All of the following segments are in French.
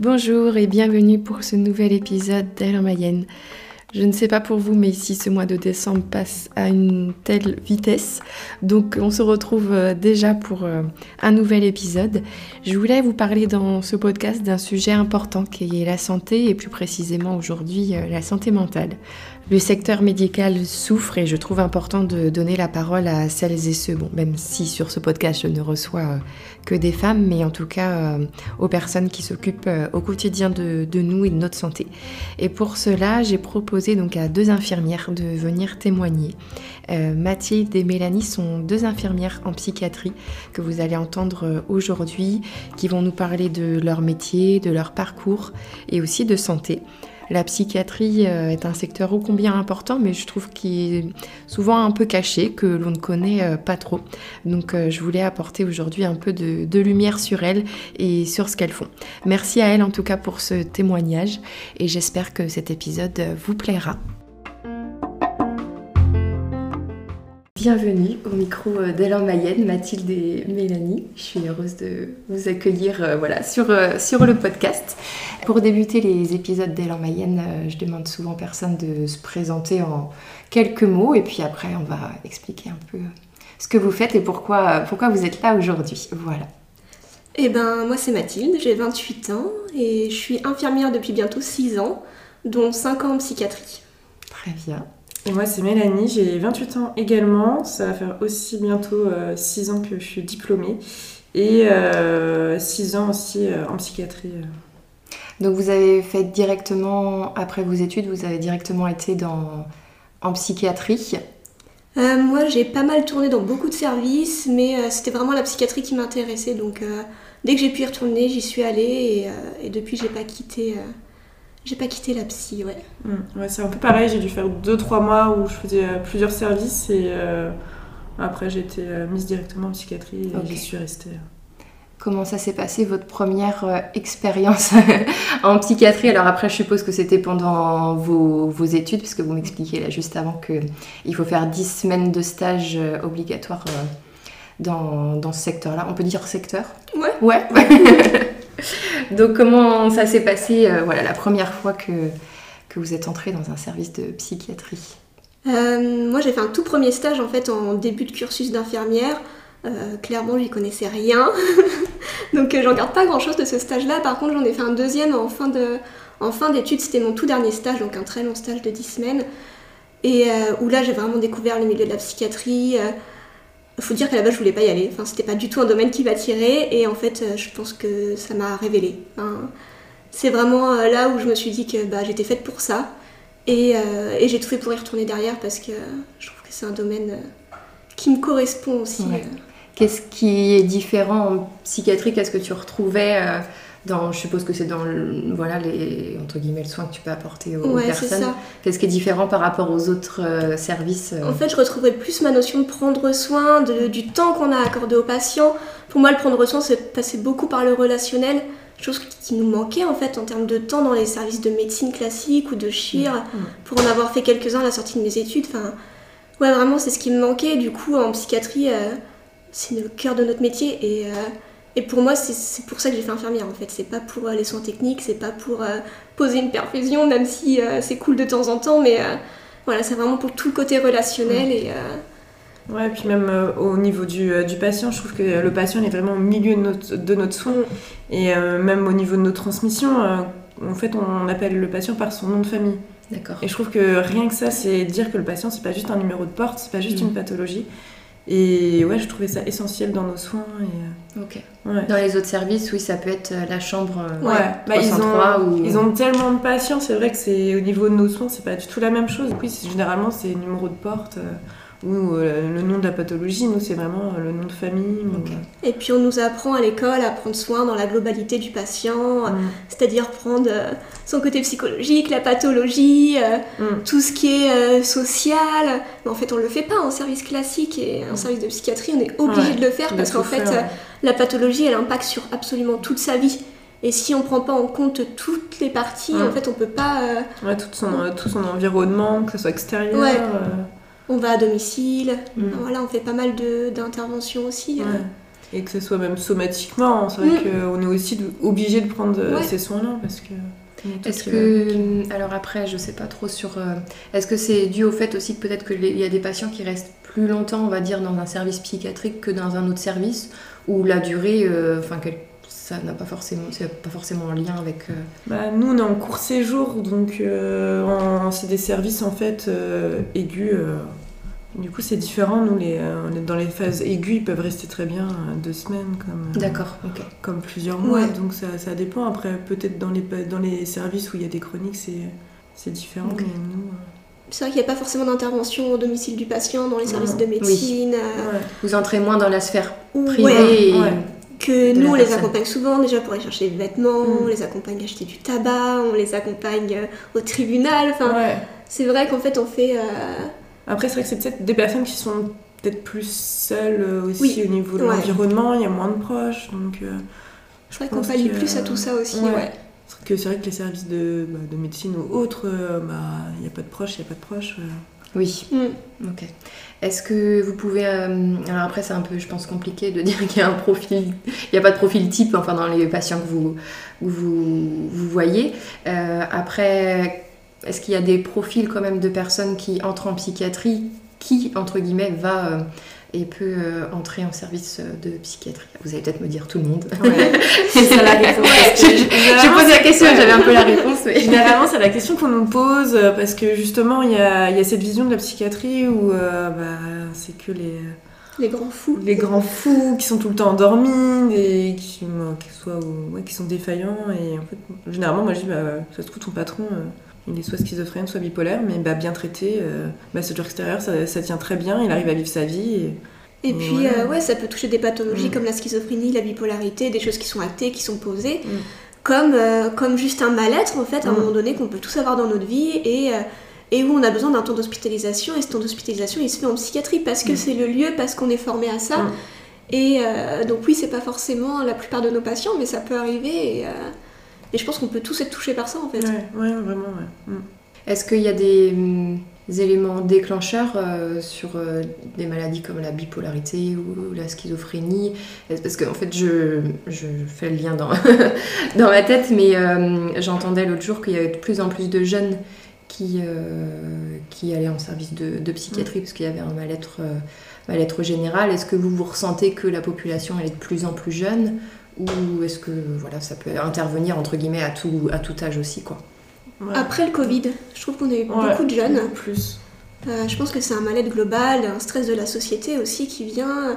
Bonjour et bienvenue pour ce nouvel épisode en Mayenne. Je ne sais pas pour vous, mais ici ce mois de décembre passe à une telle vitesse. Donc on se retrouve euh, déjà pour euh, un nouvel épisode. Je voulais vous parler dans ce podcast d'un sujet important qui est la santé et plus précisément aujourd'hui euh, la santé mentale. Le secteur médical souffre et je trouve important de donner la parole à celles et ceux, même si sur ce podcast je ne reçois euh, que des femmes, mais en tout cas euh, aux personnes qui s'occupent euh, au quotidien de, nous et de notre santé. Et pour cela, j'ai proposé donc à deux infirmières de venir témoigner. Mathilde et Mélanie sont deux infirmières en psychiatrie que vous allez entendre aujourd'hui, qui vont nous parler de leur métier, de leur parcours et aussi de santé. La psychiatrie euh, est un secteur ô combien important, mais je trouve qu'il est souvent un peu caché, que l'on ne connaît euh, pas trop. Donc euh, je voulais apporter aujourd'hui un peu de, lumière sur elles et sur ce qu'elles font. Merci à elles en tout cas pour ce témoignage et j'espère que cet épisode vous plaira. Bienvenue au micro d'Alain Mayenne, Mathilde et Mélanie. Je suis heureuse de vous accueillir voilà, sur, sur le podcast. Pour débuter les épisodes en Mayenne, euh, je demande souvent aux personnes de se présenter en quelques mots et puis après on va expliquer un peu ce que vous faites et pourquoi, pourquoi vous êtes là aujourd'hui. Voilà. Eh ben moi c'est Mathilde, j'ai 28 ans et je suis infirmière depuis bientôt 6 ans, dont 5 ans en psychiatrie. Très bien. Et moi c'est Mélanie, j'ai 28 ans également, ça va faire aussi bientôt 6 euh, ans que je suis diplômée et 6 euh, ans aussi en psychiatrie. Donc vous avez fait directement, après vos études, vous avez directement été dans, en psychiatrie euh, Moi j'ai pas mal tourné dans beaucoup de services, mais euh, c'était vraiment la psychiatrie qui m'intéressait. Donc euh, dès que j'ai pu y retourner, j'y suis allée et, depuis j'ai pas quitté. J'ai pas quitté la psy, ouais. Mmh. ouais c'est un peu pareil, j'ai dû faire 2-3 mois où je faisais plusieurs services et après j'ai été mise directement en psychiatrie et j'y suis restée comment ça s'est passé votre première euh, expérience en psychiatrie? Alors après, je suppose que c'était pendant vos, vos, études, puisque vous m'expliquiez là juste avant qu'il faut faire 10 semaines de stage euh, obligatoire euh, dans, dans, ce secteur-là. On peut dire secteur? Ouais. Ouais. Donc comment ça s'est passé voilà, la première fois que, vous êtes entré dans un service de psychiatrie? Moi, j'ai fait un tout premier stage en fait en début de cursus d'infirmière. Euh, clairement, j'y connaissais rien. Donc, euh, j'en garde pas grand chose de ce stage-là. Par contre, j'en ai fait un deuxième en fin, de, en d'études. C'était mon tout dernier stage, donc un très long stage de 10 semaines. Et euh, où là, j'ai vraiment découvert le milieu de la psychiatrie. Faut dire qu'à la base, je voulais pas y aller. Enfin, c'était pas du tout un domaine qui m'attirait. Et en fait, je pense que ça m'a révélé. c'est vraiment là où je me suis dit que bah, j'étais faite pour ça. Et, et j'ai tout fait pour y retourner derrière parce que je trouve que c'est un domaine qui me correspond aussi. Qu'est-ce qui est différent en psychiatrie Qu'est-ce que tu retrouvais euh, dans, je suppose que c'est dans voilà, les, entre guillemets, le soin que tu peux apporter aux personnes. Qu'est-ce qui est différent par rapport aux autres euh, services euh? En fait, je retrouverais plus ma notion de prendre soin, de, du temps qu'on a accordé aux patients. Pour moi, le prendre soin, c'est passer beaucoup par le relationnel, chose qui nous manquait en fait en termes de temps dans les services de médecine classique ou de chir, mm. pour en avoir fait quelques-uns à la sortie de mes études. Enfin, ouais, vraiment, c'est ce qui me manquait. Du coup, en psychiatrie c'est le cœur de notre métier et, euh, et pour moi c'est pour ça que j'ai fait infirmière en fait. C'est pas pour euh, les soins techniques, c'est pas pour euh, poser une perfusion même si c'est cool de temps en temps, mais voilà c'est vraiment pour tout le côté relationnel et Ouais, puis même au niveau du, du, patient, je trouve que le patient est vraiment au milieu de notre, de notre soin. Mm. Et même au niveau de nos transmissions, en fait, on appelle le patient par son nom de famille. D'accord. Et je trouve que rien que ça, c'est dire que le patient, c'est pas juste un numéro de porte, c'est pas juste mm. une pathologie, et ouais, je trouvais ça essentiel dans nos soins. Et, euh. Dans les autres services, oui, ça peut être euh, la chambre euh, ouais. Bah, ils, ont, ils ont tellement de patients, c'est vrai que c'est au niveau de nos soins, c'est pas du tout la même chose. Oui, généralement, c'est numéro de porte ou euh, le nom de la pathologie, nous c'est vraiment euh, le nom de famille. Et puis on nous apprend à l'école à prendre soin dans la globalité du patient, mm. c'est-à-dire prendre euh, son côté psychologique, la pathologie, mm. tout ce qui est social. Mais en fait on le fait pas en service classique et en mm. service de psychiatrie on est obligé de le faire parce qu'en fait la pathologie elle impacte sur absolument toute sa vie. Et si on prend pas en compte toutes les parties, en fait on peut pas... Ouais, tout son, tout son environnement, que ce soit extérieur. On va à domicile. Mm. Voilà, on fait pas mal de- d'interventions aussi. euh. Et que ce soit même somatiquement, c'est vrai Mm. qu'on est aussi obligé de prendre euh, Ouais. ces soins-là parce que. Est-ce que, alors après, je sais pas trop sur. euh, Est-ce que c'est dû au fait aussi que peut-être qu'il y a des patients qui restent plus longtemps, on va dire, dans un service psychiatrique que dans un autre service, où la durée, euh, enfin, ça n'a pas forcément, c'est pas forcément en lien avec. euh, Bah, nous, on est en court séjour, donc euh, c'est des services en fait euh, aigus. Du coup, c'est différent. Nous, les, euh, on est dans les phases aiguës, ils peuvent rester très bien euh, deux semaines, comme, euh, D'accord, ok. comme plusieurs mois. Ouais. Donc ça, ça dépend. Après, peut-être dans les, pa- dans les services où il y a des chroniques, c'est c'est différent. Ok. Mais nous, euh, C'est vrai qu'il n'y a pas forcément d'intervention au domicile du patient, dans les services Non. de médecine. euh, ouais. Vous entrez moins dans la sphère privée ouais, et- ouais. que de nous, on les personne. accompagne souvent déjà pour aller chercher des vêtements, Mm. on les accompagne acheter du tabac, on les accompagne euh, au tribunal. Enfin, Ouais. c'est vrai qu'en fait, on fait. euh, Après, c'est vrai que c'est peut-être des personnes qui sont peut-être plus seules euh, aussi Oui. au niveau de Ouais. l'environnement, il y a moins de proches. Donc, euh, C'est vrai Je qu'on pallie que- plus à tout ça aussi. Ouais. ouais. Que c'est vrai que les services de, bah, de médecine ou autres, euh, bah, il n'y a pas de proches, il n'y a pas de proches. euh. Oui, Mm. ok. Est-ce que vous pouvez. euh, alors après, c'est un peu, je pense, compliqué de dire qu'il y a un profil. Il n'y a pas de profil type, enfin, dans les patients que vous, vous, vous voyez. Euh, après, est-ce qu'il y a des profils quand même de personnes qui entrent en psychiatrie qui, entre guillemets, va. euh, et peut euh, entrer en service euh, de psychiatrie? Vous allez peut-être me dire tout le monde. c'est ça la réponse. J'ai posé la question, j'avais un peu la réponse, mais. Généralement, c'est la question qu'on nous pose parce que justement, il y a, il y a cette vision de la psychiatrie où euh, bah, c'est que les, Les grands fous. les grands fous qui sont tout le temps endormis, et qui, euh, qui, soient, ouais, qui sont défaillants. Et en fait, généralement, moi je dis, bah, ça se trouve, ton patron, euh, il est soit schizophrène, soit bipolaire, mais bah, bien traité, euh, bah, ce genre extérieur, ça, ça tient très bien, il arrive à vivre sa vie. et- puis, euh, ouais, ça peut toucher des pathologies Mm. comme la schizophrénie, la bipolarité, des choses qui sont actées, qui sont posées, Mm. comme, euh, comme juste un mal-être, en fait, à un Mm. moment donné, qu'on peut tous avoir dans notre vie, et, euh, et où on a besoin d'un temps d'hospitalisation, et ce temps d'hospitalisation, il se fait en psychiatrie, parce que c'est le lieu, parce qu'on est formé à ça. Et donc oui, c'est pas forcément la plupart de nos patients, mais ça peut arriver, et, et je pense qu'on peut tous être touchés par ça, en fait. Ouais, ouais, vraiment, ouais. Mm. Est-ce qu'il y a des, hum, éléments déclencheurs euh, sur euh, des maladies comme la bipolarité ou la schizophrénie? Parce qu'en fait, je, je fais le lien dans, dans ma tête, mais euh, j'entendais l'autre jour qu'il y avait de plus en plus de jeunes qui, euh, qui allaient en service de, de psychiatrie parce qu'il y avait un mal-être euh, mal-être général. Est-ce que vous vous ressentez que la population elle est de plus en plus jeune? Ou est-ce que voilà, ça peut intervenir entre guillemets à tout, à tout âge aussi quoi Ouais. Après le Covid, je trouve qu'on a eu Ouais. beaucoup de jeunes. Beaucoup plus. Euh, je pense que c'est un mal-être global, un stress de la société aussi qui vient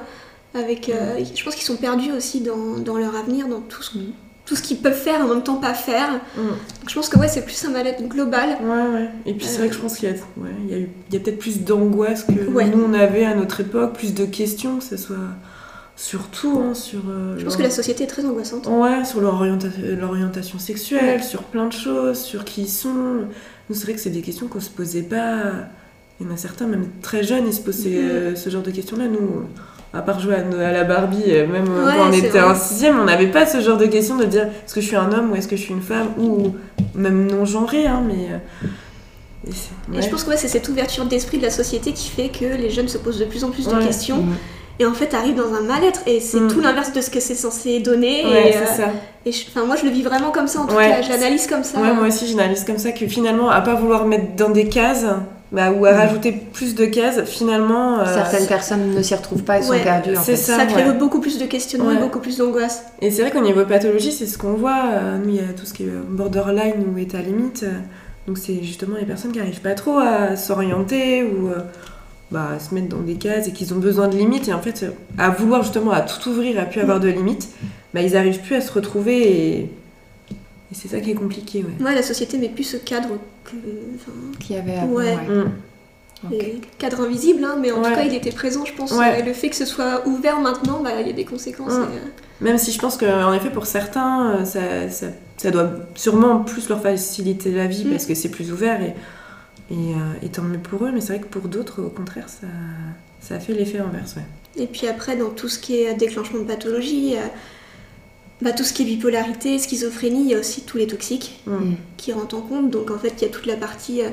avec. euh, je pense qu'ils sont perdus aussi dans, dans leur avenir, dans tout ce, tout ce qu'ils peuvent faire et en même temps pas faire. Mm. Donc je pense que ouais, c'est plus un mal-être global. Ouais, ouais. Et puis c'est vrai que je pense qu'il y a, ouais, il y a, peut-être plus d'angoisse que Ouais. nous on avait à notre époque, plus de questions, que ce soit sur tout, hein, sur. euh, Je pense que la société est très angoissante. Ouais, sur leur orienta- l'orientation sexuelle, Ouais. sur plein de choses, sur qui ils sont. Nous, c'est vrai que c'est des questions qu'on se posait pas. Il y en a certains, même très jeunes, ils se posaient Mhm. euh, ce genre de questions-là. Nous, à part jouer à, à la Barbie, euh, même Ouais, quand on était en sixième, on n'avait pas ce genre de questions de dire est-ce que je suis un homme ou est-ce que je suis une femme, ou même non-genré, hein, mais. et je pense que ouais, c'est cette ouverture d'esprit de la société qui fait que les jeunes se posent de plus en plus de questions Mm. Et en fait arrivent dans un mal-être et c'est Mm. tout l'inverse de ce que c'est censé donner. Ouais, et, c'est euh, ça. et je- enfin, moi je le vis vraiment comme ça en tout Ouais. cas, je l'analyse comme ça. Ouais, moi aussi, j'analyse comme ça que finalement, à pas vouloir mettre dans des cases, bah, ou à Mhm. rajouter plus de cases, finalement. euh, Certaines personnes ne s'y retrouvent pas, elles sont perdues en c'est fait. ça. ça crée ouais. beaucoup plus de questionnements et beaucoup plus d'angoisse. Et c'est vrai qu'au niveau pathologie, c'est ce qu'on voit. euh, Nous, il y a tout ce qui est borderline ou état limite. Donc, c'est justement les personnes qui n'arrivent pas trop à s'orienter ou euh, bah, se mettre dans des cases et qu'ils ont besoin de limites. Et en fait, à vouloir justement à tout ouvrir, à plus avoir de limites, bah, ils n'arrivent plus à se retrouver et, et c'est ça qui est compliqué. Ouais. Ouais, la société met plus ce cadre que. enfin, Qu'il y avait avant, Ouais. ouais. Mm. Cadre invisible, hein, mais en Ouais. tout cas il était présent, je pense. Ouais. Et le fait que ce soit ouvert maintenant, bah, il y a des conséquences. Mm. et, euh, Même si je pense qu'en effet, pour certains, euh, ça, ça, ça doit sûrement plus leur faciliter la vie Mm. parce que c'est plus ouvert et, et, euh, et tant mieux pour eux. Mais c'est vrai que pour d'autres, au contraire, ça, ça a fait l'effet inverse. Ouais. Et puis après, dans tout ce qui est déclenchement de pathologie, euh, bah, tout ce qui est bipolarité, schizophrénie, il y a aussi tous les toxiques Mm. Mm. qui rentrent en compte. Donc en fait, il y a toute la partie euh,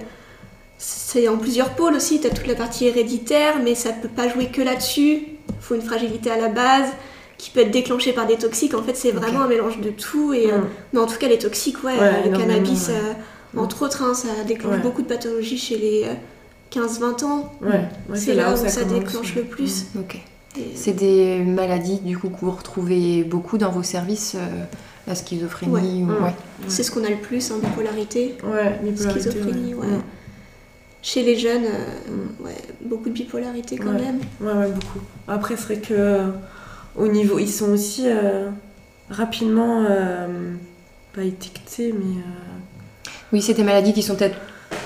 c'est en plusieurs pôles aussi. Tu as toute la partie héréditaire, mais ça peut pas jouer que là-dessus. Il faut une fragilité à la base qui peut être déclenchée par des toxiques. En fait, c'est vraiment un mélange de tout. Et, euh, Mm. mais en tout cas, les toxiques, ouais, Ouais, euh, le cannabis, ouais. euh, entre autres, hein, ça déclenche Ouais. beaucoup de pathologies chez les euh, 15-20 ans. Ouais, ouais, c'est là où ça, déclenche le plus. Ok. Et- C'est des maladies du coup que vous retrouvez beaucoup dans vos services, euh, la schizophrénie ou... Mm. ouais. C'est ce qu'on a le plus, hein, bipolarité. Ouais, bipolarité, Schizophrénie, ouais. Mm. Chez les jeunes, euh, ouais, beaucoup de bipolarité quand même. Ouais, ouais, beaucoup. Après, c'est vrai que euh, au niveau, ils sont aussi euh, rapidement euh, pas étiquetés, mais euh, Oui, c'est des maladies qui sont peut-être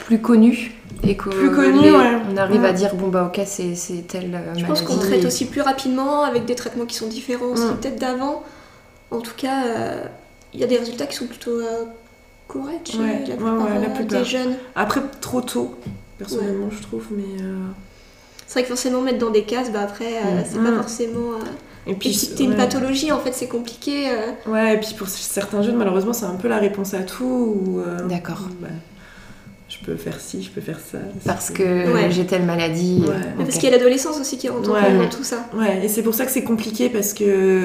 plus connues et que Plus connues, les- ouais. on arrive Ouais. à dire bon bah ok c'est c'est telle euh, Je maladie. pense qu'on traite aussi plus rapidement avec des traitements qui sont différents aussi Mm. peut-être d'avant. En tout cas, euh, il y a des résultats qui sont plutôt euh, corrects chez Ouais, la plupart, ouais, la euh, plupart. des jeunes. après trop tôt, personnellement, je trouve. Mais euh, C'est vrai que forcément mettre dans des cases, bah après, euh, Mm. c'est pas Mm. Euh, et puis étiqueter une ouais. pathologie. En fait, c'est compliqué. euh. Ouais, et puis pour certains jeunes, malheureusement, c'est un peu la réponse à tout. Ou, euh, D'accord. bah, je peux faire ci, je peux faire ça. Parce que Ouais. j'ai telle maladie. Ouais. Ok. Parce qu'il y a l'adolescence aussi qui rentre en compte dans tout ça. Ouais, et c'est pour ça que c'est compliqué parce que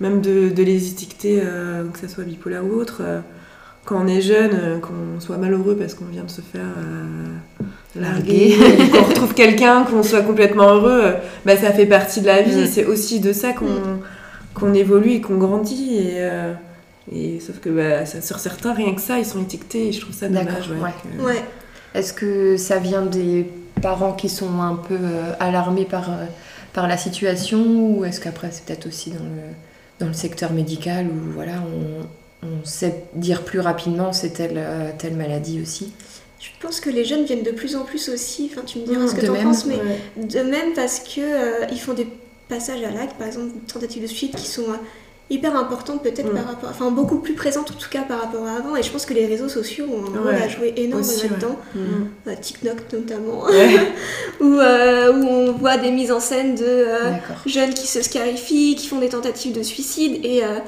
même de, de les étiqueter, euh, que ça soit bipolaire ou autre, euh, quand on est jeune, euh, qu'on soit malheureux parce qu'on vient de se faire euh, larguer, qu'on retrouve quelqu'un, qu'on soit complètement heureux, bah, ça fait partie de la vie Mm. c'est aussi de ça qu'on Mm. qu'on évolue et qu'on grandit. Et, euh, et sauf que bah, ça- sur certains, rien que ça, ils sont étiquetés et je trouve ça dommage. Ouais. Est-ce que ça vient des parents qui sont un peu euh, alarmés par, euh, par la situation ou est-ce qu'après c'est peut-être aussi dans le, dans le secteur médical où voilà, on, on sait dire plus rapidement c'est telle, telle maladie aussi? Je pense que les jeunes viennent de plus en plus aussi. Enfin, tu me diras ce que t'en même. penses, mais Ouais. De même parce que euh, ils font des passages à l'acte, par exemple des tentatives de suite qui sont euh, hyper importantes peut-être Mm. par rapport, enfin beaucoup plus présentes en tout cas par rapport à avant. Et je pense que les réseaux sociaux ont un rôle Ouais, à jouer énorme aussi, ouais. là-dedans, Mm. Euh, TikTok notamment, Ouais. où, euh, où on voit des mises en scène de euh, jeunes qui se scarifient, qui font des tentatives de suicide et, euh,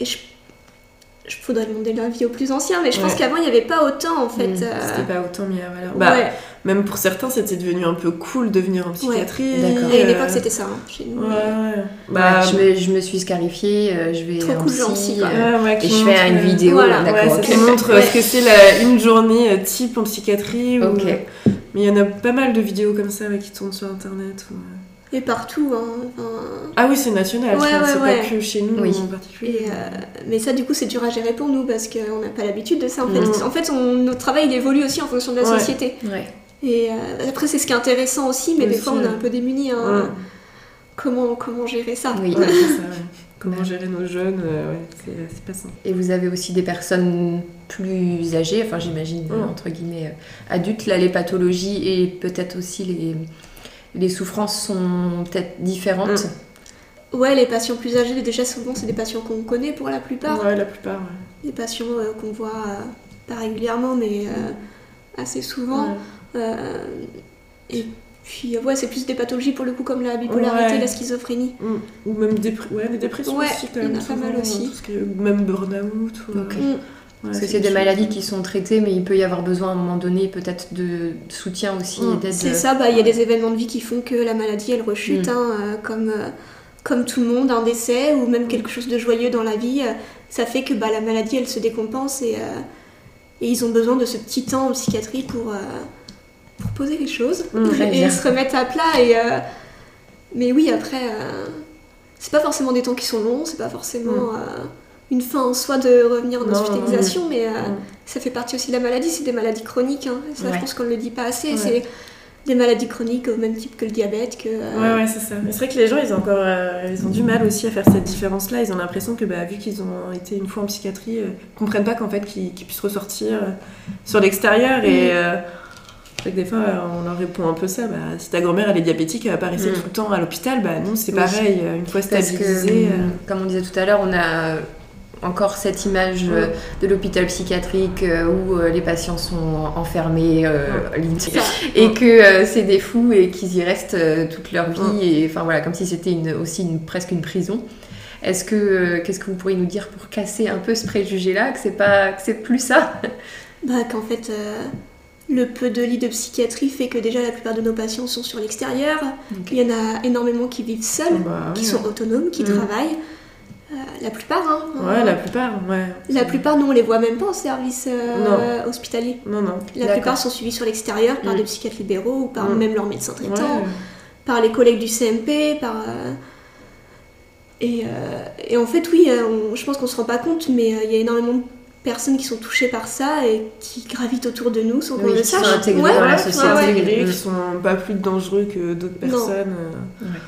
et je je faudrait demander l'avis aux plus anciens, mais je pense Ouais. qu'avant il n'y avait pas autant en fait. Mm. euh, C'était pas autant mis à valeur. Bah, ouais. Même pour certains, c'était devenu un peu cool de venir en psychiatrie. D'accord. Et à euh, l'époque c'était ça hein, chez nous. Ouais, ouais. Bah, Bah, je, me, je me suis scarifiée, euh, je vais Trop en cool, psy, psy, euh, ouais, ouais, et je fais une euh, vidéo, Voilà. d'accord. Ouais, ça ok. te montre Ouais. ce que c'est la- une journée euh, type en psychiatrie. ou- Ok. Mais il y en a pas mal de vidéos comme ça ouais, qui tournent sur internet. ou- Et partout. Hein, enfin, Ah oui, c'est national, Ouais, ouais, c'est ouais. pas que chez nous Oui. en particulier. Et, euh, mais ça, du coup, c'est dur à gérer pour nous parce qu'on n'a pas l'habitude de ça. En fait, Mm. en fait on- notre travail il évolue aussi en fonction de la Ouais. société. Ouais. Et euh, après, c'est ce qui est intéressant aussi, mais des fois, on est un peu démunis. hein. Ouais. Comment, comment gérer ça? Oui. Ça, ouais. Comment gérer nos jeunes, euh, ouais, c'est pas simple. Et vous avez aussi des personnes plus âgées, enfin j'imagine entre guillemets adultes. Là, les pathologies et peut-être aussi les, les souffrances sont peut-être différentes. Ouais, les patients plus âgés, déjà, souvent, c'est des patients qu'on connaît pour la plupart. Ouais, la plupart. ouais. Des patients euh, qu'on voit euh, pas régulièrement, mais euh, assez souvent. Ouais. Euh, et puis, ouais, c'est plus des pathologies pour le coup, comme la bipolarité, Ouais. la schizophrénie. Mm. Ou même dépr- ouais, des dépressions Ouais, aussi, quand il y en même. a pas mal souvent, aussi. tout ce qui est- ou Même burn-out. ou-. Mm. Parce que c'est des maladies qui sont traitées, mais il peut y avoir besoin à un moment donné peut-être de soutien aussi Mm. d'aide. C'est ça, bah, il y a des événements de vie qui font que la maladie elle rechute, Mm. hein, euh, comme, euh, comme tout le monde, un décès ou même quelque chose de joyeux dans la vie. euh, ça fait que bah, la maladie elle se décompense et, euh, et ils ont besoin de ce petit temps en psychiatrie pour, euh, pour poser les choses Mm, bien. et se remettre à plat. Et, euh, mais oui, après, euh, c'est pas forcément des temps qui sont longs, c'est pas forcément euh, une fin en soi de revenir en Mm. Non, hospitalisation, mais euh, Mm. ça fait partie aussi de la maladie, c'est des maladies chroniques. hein. Ça, Ouais. je pense qu'on ne le dit pas assez. Ouais. C'est des maladies chroniques au même type que le diabète. Que, euh, Ouais, ouais, c'est ça. C'est vrai que les gens, ils ont encore, euh, ils ont du mal aussi à faire cette différence-là. Ils ont l'impression que, bah, vu qu'ils ont été une fois en psychiatrie, euh, ils comprennent pas qu'en fait, qu'ils puissent ressortir sur l'extérieur. Et Mm. euh, c'est vrai que des fois, on leur répond un peu ça. Bah, si ta grand-mère, elle est diabétique, elle va pas rester Mm. tout le temps à l'hôpital. Bah, non, c'est Oui. pareil. Une fois que, stabilisée. euh, comme on disait tout à l'heure, on a encore cette image euh, de l'hôpital psychiatrique euh, où euh, les patients sont enfermés et que c'est des fous et qu'ils y restent toute leur vie et enfin voilà comme si c'était une, aussi une, presque une prison. Est-ce que qu'est-ce que vous pourriez nous dire pour casser un peu ce préjugé là que c'est pas que c'est plus ça? Bah, qu'en fait, euh, Le peu de lits de psychiatrie fait que déjà la plupart de nos patients sont sur l'extérieur. Il y en a énormément qui vivent seuls, Bah, qui ouais. sont autonomes, qui Mm. travaillent. Euh, la plupart, hein. Ouais, la plupart, ouais. La plupart, nous, on les voit même pas en service euh, hospitalier. Non, non. La plupart sont suivis sur l'extérieur par Mm. des psychiatres libéraux ou par Mm. même leur médecin traitant, Ouais. par les collègues du CMP, par. euh, Et, euh, et en fait, oui, on- je pense qu'on se rend pas compte, mais euh, il y a énormément de personnes qui sont touchées par ça et qui gravitent autour de nous sans qu'on le qui sont sache. intégrées Ouais, dans la ouais, société. ouais, ouais. intégrés, qui sont pas plus dangereux que d'autres Non. personnes euh, Ouais.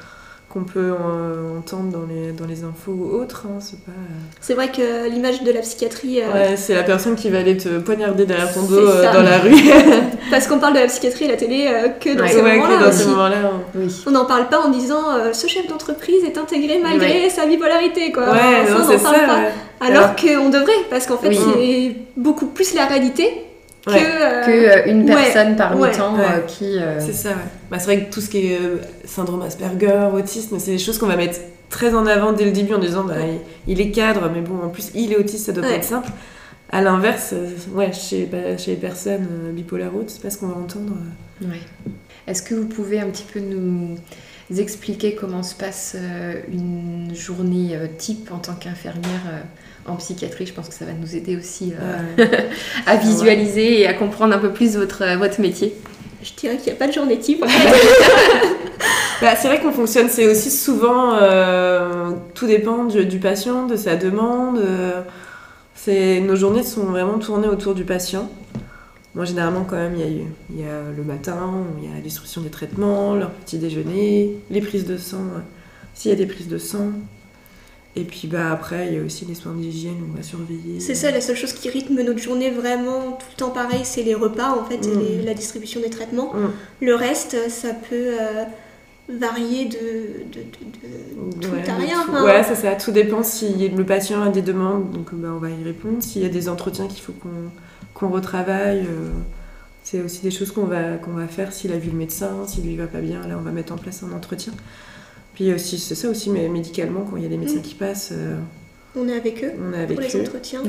Qu'on peut euh, entendre dans les, dans les infos ou autres. hein, c'est pas... C'est vrai que l'image de la psychiatrie, euh, Ouais, c'est la personne qui va aller te poignarder derrière ton dos euh, dans la rue. parce qu'on parle de la psychiatrie à la télé euh, que dans Ouais, ces Ouais, moments-là moments-là. hein. Oui. On n'en parle pas en disant euh, ce chef d'entreprise est intégré malgré sa bipolarité, quoi. Ouais, non, on n'en parle ça. pas. ouais. Alors Alors- qu'on devrait, parce qu'en fait, Oui. c'est beaucoup plus la réalité. Ouais. euh, Que euh, une personne parmi tant euh, qui. C'est ça, ouais. Bah, c'est vrai que tout ce qui est syndrome Asperger, autisme, c'est des choses qu'on va mettre très en avant dès le début en disant bah, il, il est cadre, mais bon, en plus, il est autiste, ça doit pas être simple. À l'inverse, ouais, chez, bah, chez les personnes euh, bipolaires c'est pas ce qu'on va entendre. euh. Ouais. Est-ce que vous pouvez un petit peu nous expliquer comment se passe euh, une journée type en tant qu'infirmière en psychiatrie Je pense que ça va nous aider aussi euh, Ouais. à visualiser et à comprendre un peu plus votre, euh, votre métier. Je dirais qu'il n'y a pas de journée type. Bah, c'est vrai qu'on fonctionne, c'est aussi souvent, euh, tout dépend du, du patient, de sa demande. euh, c'est, nos journées sont vraiment tournées autour du patient. Moi, généralement, quand même, il y, y a le matin, il y a la distribution des traitements, leur petit déjeuner, les prises de sang, s'il y a des prises de sang. Et puis bah, après, il y a aussi les soins d'hygiène, on va surveiller. C'est ça, la seule chose qui rythme notre journée vraiment tout le temps pareil, c'est les repas en fait, et Mm. les- la distribution des traitements. Mm. Le reste, ça peut euh, varier de, de, de- de tout Ouais, à rien. tout. Ouais, ça, ça, tout dépend si le patient a des demandes, donc bah, on va y répondre. S'il y a des entretiens qu'il faut qu'on qu'on retravaille, euh, c'est aussi des choses qu'on va, qu'on va faire s'il a vu le médecin, s'il lui va pas bien, là on va mettre en place un entretien. Puis aussi, c'est ça aussi, mais médicalement, quand il y a des médecins Mm. qui passent, euh, On est avec eux on est avec pour les eux. entretiens.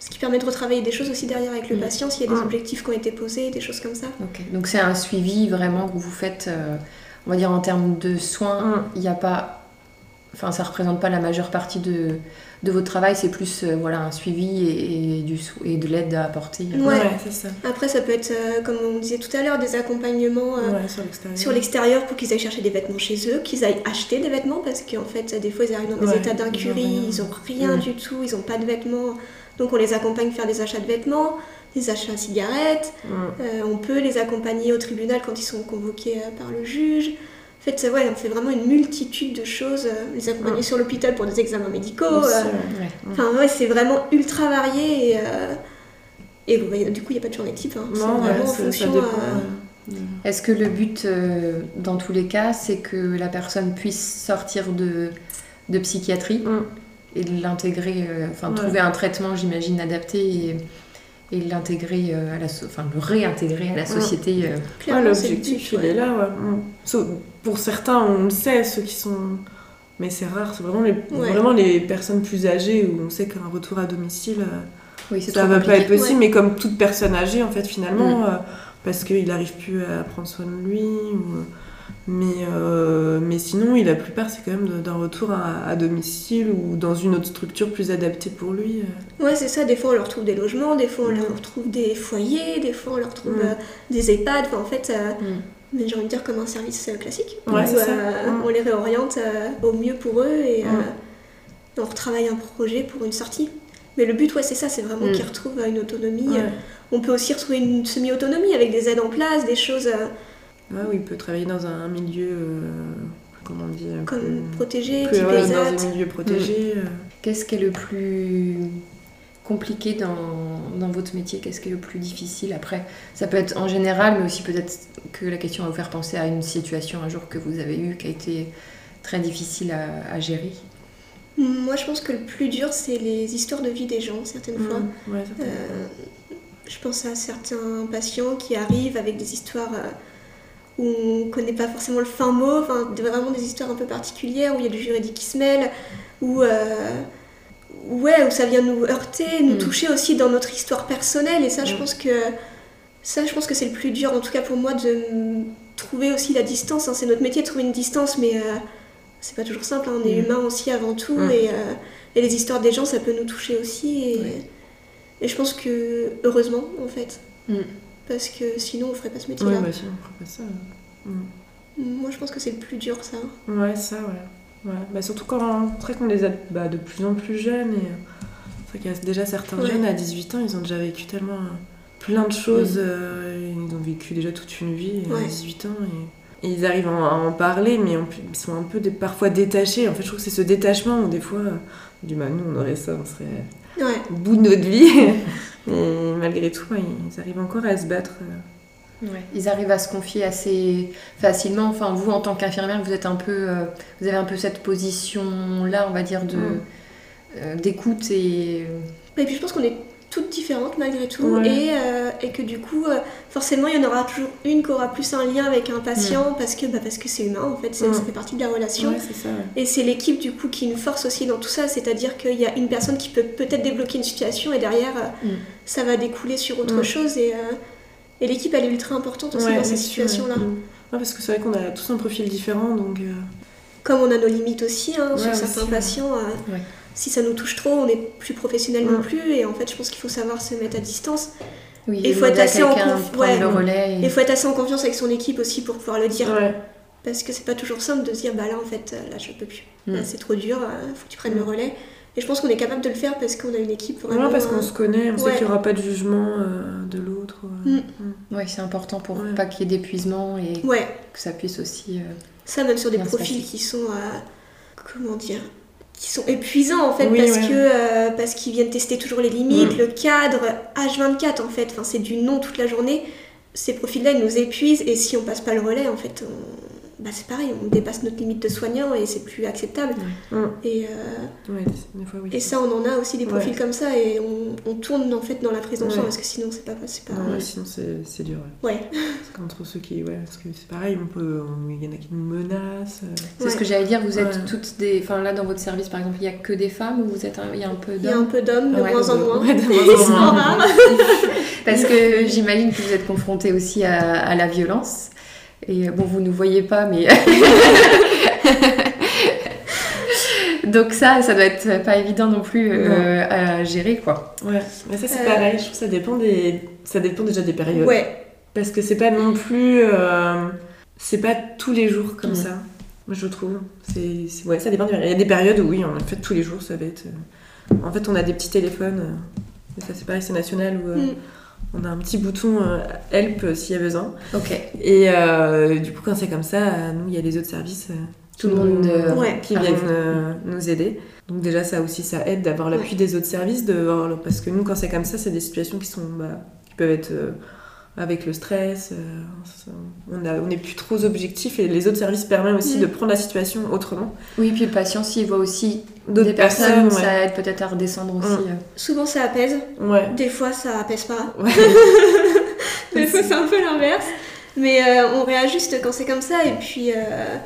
Ce qui permet de retravailler des choses aussi derrière avec le Mm. patient, s'il y a des Mm. objectifs qui ont été posés, des choses comme ça. Donc c'est un suivi vraiment que vous faites, euh, on va dire en termes de soins. Il n'y a pas, enfin ça représente pas la majeure partie de, de votre travail. C'est plus euh, voilà un suivi et, et du et de l'aide à apporter. Ouais. c'est ça. Après, ça peut être, euh, comme on disait tout à l'heure, des accompagnements euh, Ouais, sur l'extérieur. pour qu'ils aillent chercher des vêtements chez eux, qu'ils aillent acheter des vêtements parce qu'en fait, des fois, ils arrivent dans des Ouais, états d'incurie, ils ont rien du tout, ils ont pas de vêtements. Donc, on les accompagne faire des achats de vêtements, des achats de cigarettes. On peut les accompagner au tribunal quand ils sont convoqués euh, par le juge. En fait, ça, ouais, on fait vraiment une multitude de choses. euh, les accompagner Mm. sur l'hôpital pour des examens médicaux. Euh, ouais. Enfin, ouais, c'est vraiment ultra varié. Et, euh, et bon, bah, du coup, il n'y a pas de journée type. hein. Non, vraiment en fonction. euh, euh, Est-ce que le but, euh, dans tous les cas, c'est que la personne puisse sortir de, de psychiatrie Mm. et de l'intégrer, euh, enfin trouver un traitement, j'imagine, adapté et, et l'intégrer euh, à la, so- enfin le réintégrer à la société. euh. Ouais, c'est le l'objectif, il est ouais. là, ouais. Mm. Pour certains, on le sait, ceux qui sont. Mais c'est rare, c'est vraiment les, Ouais. vraiment les personnes plus âgées où on sait qu'un retour à domicile, euh, Oui, ça va pas être possible, Ouais. mais comme toute personne âgée, en fait, finalement, Mm. euh, parce qu'il n'arrive plus à prendre soin de lui. ou- Mais, euh, mais sinon, oui, la plupart, c'est quand même d'un retour à, à domicile ou dans une autre structure plus adaptée pour lui. euh. Ouais, c'est ça. Des fois, on leur trouve des logements, des fois, on leur trouve des foyers, des fois, on leur trouve Mm. euh, des EHPAD. Enfin, en fait, euh, Mm. mais j'ai envie de dire comme un service classique. Ouais, où, ça. Mm. On les réoriente au mieux pour eux et on retravaille un projet pour une sortie. Mais le but, ouais, c'est ça, c'est vraiment qu'ils retrouvent une autonomie. Ouais. On peut aussi retrouver une semi-autonomie avec des aides en place, des choses Ouais, oui, il peut travailler dans un milieu, euh, comment on dit, un comme peu- protégées, plus- ouais, dans des milieux protégés. euh. Qu'est-ce qui est le plus compliqué dans, dans votre métier? Qu'est-ce qui est le plus difficile? Après, ça peut être en général, mais aussi peut-être que la question va vous faire penser à une situation un jour que vous avez eue qui a été très difficile à, à gérer. Moi, je pense que le plus dur, c'est les histoires de vie des gens, certaines fois. Mm. Ouais, Euh, je pense à certains patients qui arrivent avec des histoires euh, où on ne connaît pas forcément le fin mot, enfin vraiment des histoires un peu particulières, où il y a du juridique qui se mêle, où, euh, ouais, où ça vient nous heurter, nous Mm. toucher aussi dans notre histoire personnelle. Et ça, je Mm. pense que Ça, je pense que c'est le plus dur, en tout cas pour moi, de trouver aussi la distance. hein. C'est notre métier de trouver une distance, mais euh, c'est pas toujours simple. hein. On est Mm. humain aussi avant tout, Mm. et, euh, et les histoires des gens, ça peut nous toucher aussi. Et, je pense que, heureusement, en fait. Parce que sinon, on ferait pas ce métier-là. bah sinon, on ferait pas ça. Mm. Moi, je pense que c'est le plus dur, ça. Ouais, ça, ouais. ouais. Bah, surtout quand qu'on les a bah, de plus en plus jeunes. Et euh, c'est qu'il y a déjà certains Ouais. jeunes à 18 ans, ils ont déjà vécu tellement euh, plein de choses. Mm. euh, ils ont vécu déjà toute une vie euh, Ouais. à 18 ans. Et, et ils arrivent à en, parler, mais ils sont un peu parfois détachés. En fait, je trouve que c'est ce détachement où des fois, euh, on dit, bah, nous, on aurait ça, on serait Ouais. au bout de notre vie. et malgré tout, ils arrivent encore à se battre. euh. Ouais, Ils arrivent à se confier assez facilement. Enfin, vous, en tant qu'infirmière, vous êtes un peu, euh, vous avez un peu cette position-là, on va dire, de Mm. euh, d'écoute et Et puis je pense qu'on est toutes différentes malgré tout Ouais. et, euh, et que du coup euh, forcément il y en aura toujours une qui aura plus un lien avec un patient parce que bah, parce que c'est humain en fait Mm. ça fait partie de la relation Ouais, ça, ouais. et c'est l'équipe du coup qui nous force aussi dans tout ça c'est-à-dire qu'il y a une personne qui peut peut-être débloquer une situation et derrière euh, Mm. ça va découler sur autre chose et, et l'équipe elle est ultra importante aussi Ouais, dans ces situations là ouais. Mm. Ouais, parce que c'est vrai qu'on a tous un profil différent, donc. comme on a nos limites aussi hein, Ouais, sur certains ouais. patients Ouais. Si ça nous touche trop on n'est plus professionnel non Mm. plus et en fait je pense qu'il faut savoir se mettre à distance oui, Et faut être demander à assez en quelqu'un de conf- prendre ouais. le relais. Et il faut être assez en confiance avec son équipe aussi pour pouvoir le dire. Ouais. Parce que c'est pas toujours simple de se dire, bah là en fait, euh, là je peux plus. Mm. Là c'est trop dur, euh, faut que tu prennes Mm. le relais. Et je pense qu'on est capable de le faire parce qu'on a une équipe vraiment. Ouais, parce euh, qu'on se connaît, on sait qu'il n'y aura pas de jugement euh, de l'autre. euh. Mm. Ouais, c'est important pour Ouais. pas qu'il y ait d'épuisement et Ouais, que ça puisse aussi. euh, ça même sur des profils qui sont. euh, comment dire qui sont épuisants en fait Oui, parce ouais. que euh, parce qu'ils viennent tester toujours les limites, Mm. le cadre, H24 en fait, enfin c'est du non toute la journée. Ces profils-là ils nous épuisent et si on passe pas le relais en fait, on- bah, c'est pareil, on dépasse notre limite de soignant et c'est plus acceptable. Et, euh, Ouais, des, des fois, oui. Et ça, on en a aussi des profils Ouais. comme ça et on, on tourne en fait dans la prise en soin Ouais. parce que sinon c'est pas c'est pas Non, ouais, sinon, c'est dur. Ouais. Parce qu'entre ceux qui. Ouais, parce que c'est pareil, on peut. on- Il y en a qui nous menacent. euh. C'est Ouais. ce que j'allais dire. Vous êtes Ouais. toutes des. Enfin, là, dans votre service, par exemple, il y a que des femmes ou vous êtes il y a un peu il y a un d'hommes peu d'hommes de Ouais, moins en de- moins ouais, de moins en moins. Parce que j'imagine que vous êtes confrontés aussi à, à la violence. Et euh, bon, vous ne voyez pas, mais. Donc, ça, ça doit être pas évident non plus euh, à gérer, quoi. Ouais, mais ça, c'est Euh. pareil. Je trouve que ça dépend, des... ça dépend déjà des périodes. ouais Parce que c'est pas non plus. euh, C'est pas tous les jours comme Mm. ça, moi, je trouve. C'est Ouais, ça dépend des périodes. Il y a des périodes où, oui, en fait, tous les jours, ça va être. En fait, on a des petits téléphones. ça, c'est pareil, c'est national où. euh, Mm. On a un petit bouton euh, help euh, s'il y a besoin. Ok. Et euh, du coup, quand c'est comme ça, nous, il y a les autres services Tout le monde, Ouais. qui arrive. viennent nous aider. Donc déjà, ça aussi, ça aide d'avoir l'appui des autres services. De, parce que nous, quand c'est comme ça, c'est des situations qui, sont, bah, qui peuvent être avec le stress. euh, on a- on n'est plus trop objectifs et les autres services permettent aussi Mm. de prendre la situation autrement. Oui, puis le patient, s'il voit aussi D'autres des personnes, personnes, ouais. ça aide peut-être à redescendre aussi. Mm. euh. souvent ça apaise Ouais. des fois ça apaise pas Ouais. des fois c'est un peu l'inverse mais euh, on réajuste quand c'est comme ça et puis euh,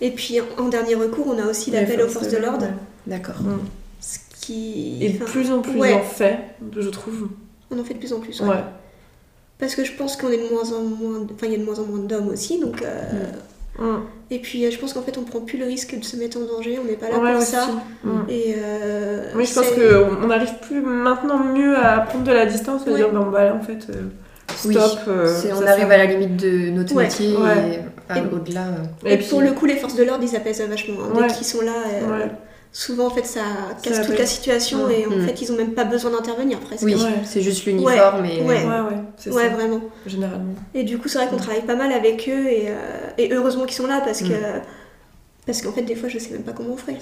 et puis en dernier recours on a aussi l'appel aux forces de l'ordre ouais. D'accord. Mm. ce qui Et de enfin, plus en plus ouais. en fait, je trouve. on en fait de plus en plus ouais. Parce que je pense qu'on est de moins en moins enfin il y a de moins en moins d'hommes aussi donc euh, Mm. Et puis euh, je pense qu'en fait on prend plus le risque de se mettre en danger, on n'est pas là Ouais, pour aussi. ça. Mm. Et euh, Oui, je pense qu'on on arrive plus maintenant mieux à prendre de la distance, à Ouais. dire, bon, bah là, en fait, euh, Oui, stop. euh, C'est- on arrive à la limite de notre Ouais. métier Ouais. et Et- au-delà. euh. Et, Et puis- pour le coup, les forces de l'ordre, ils apaisent vachement. hein. Dès Ouais. qu'ils sont là, euh, Ouais. Souvent en fait ça casse Ça toute la situation Mm. et en Mm. fait ils ont même pas besoin d'intervenir presque. Oui, Ouais. c'est juste l'uniforme et. Ouais. Ouais, ouais, c'est Ouais, ça, vraiment. généralement. Et du coup, c'est vrai qu'on travaille pas mal avec eux et, euh, et heureusement qu'ils sont là parce que. Parce qu'en fait, des fois, je sais même pas comment on ferait.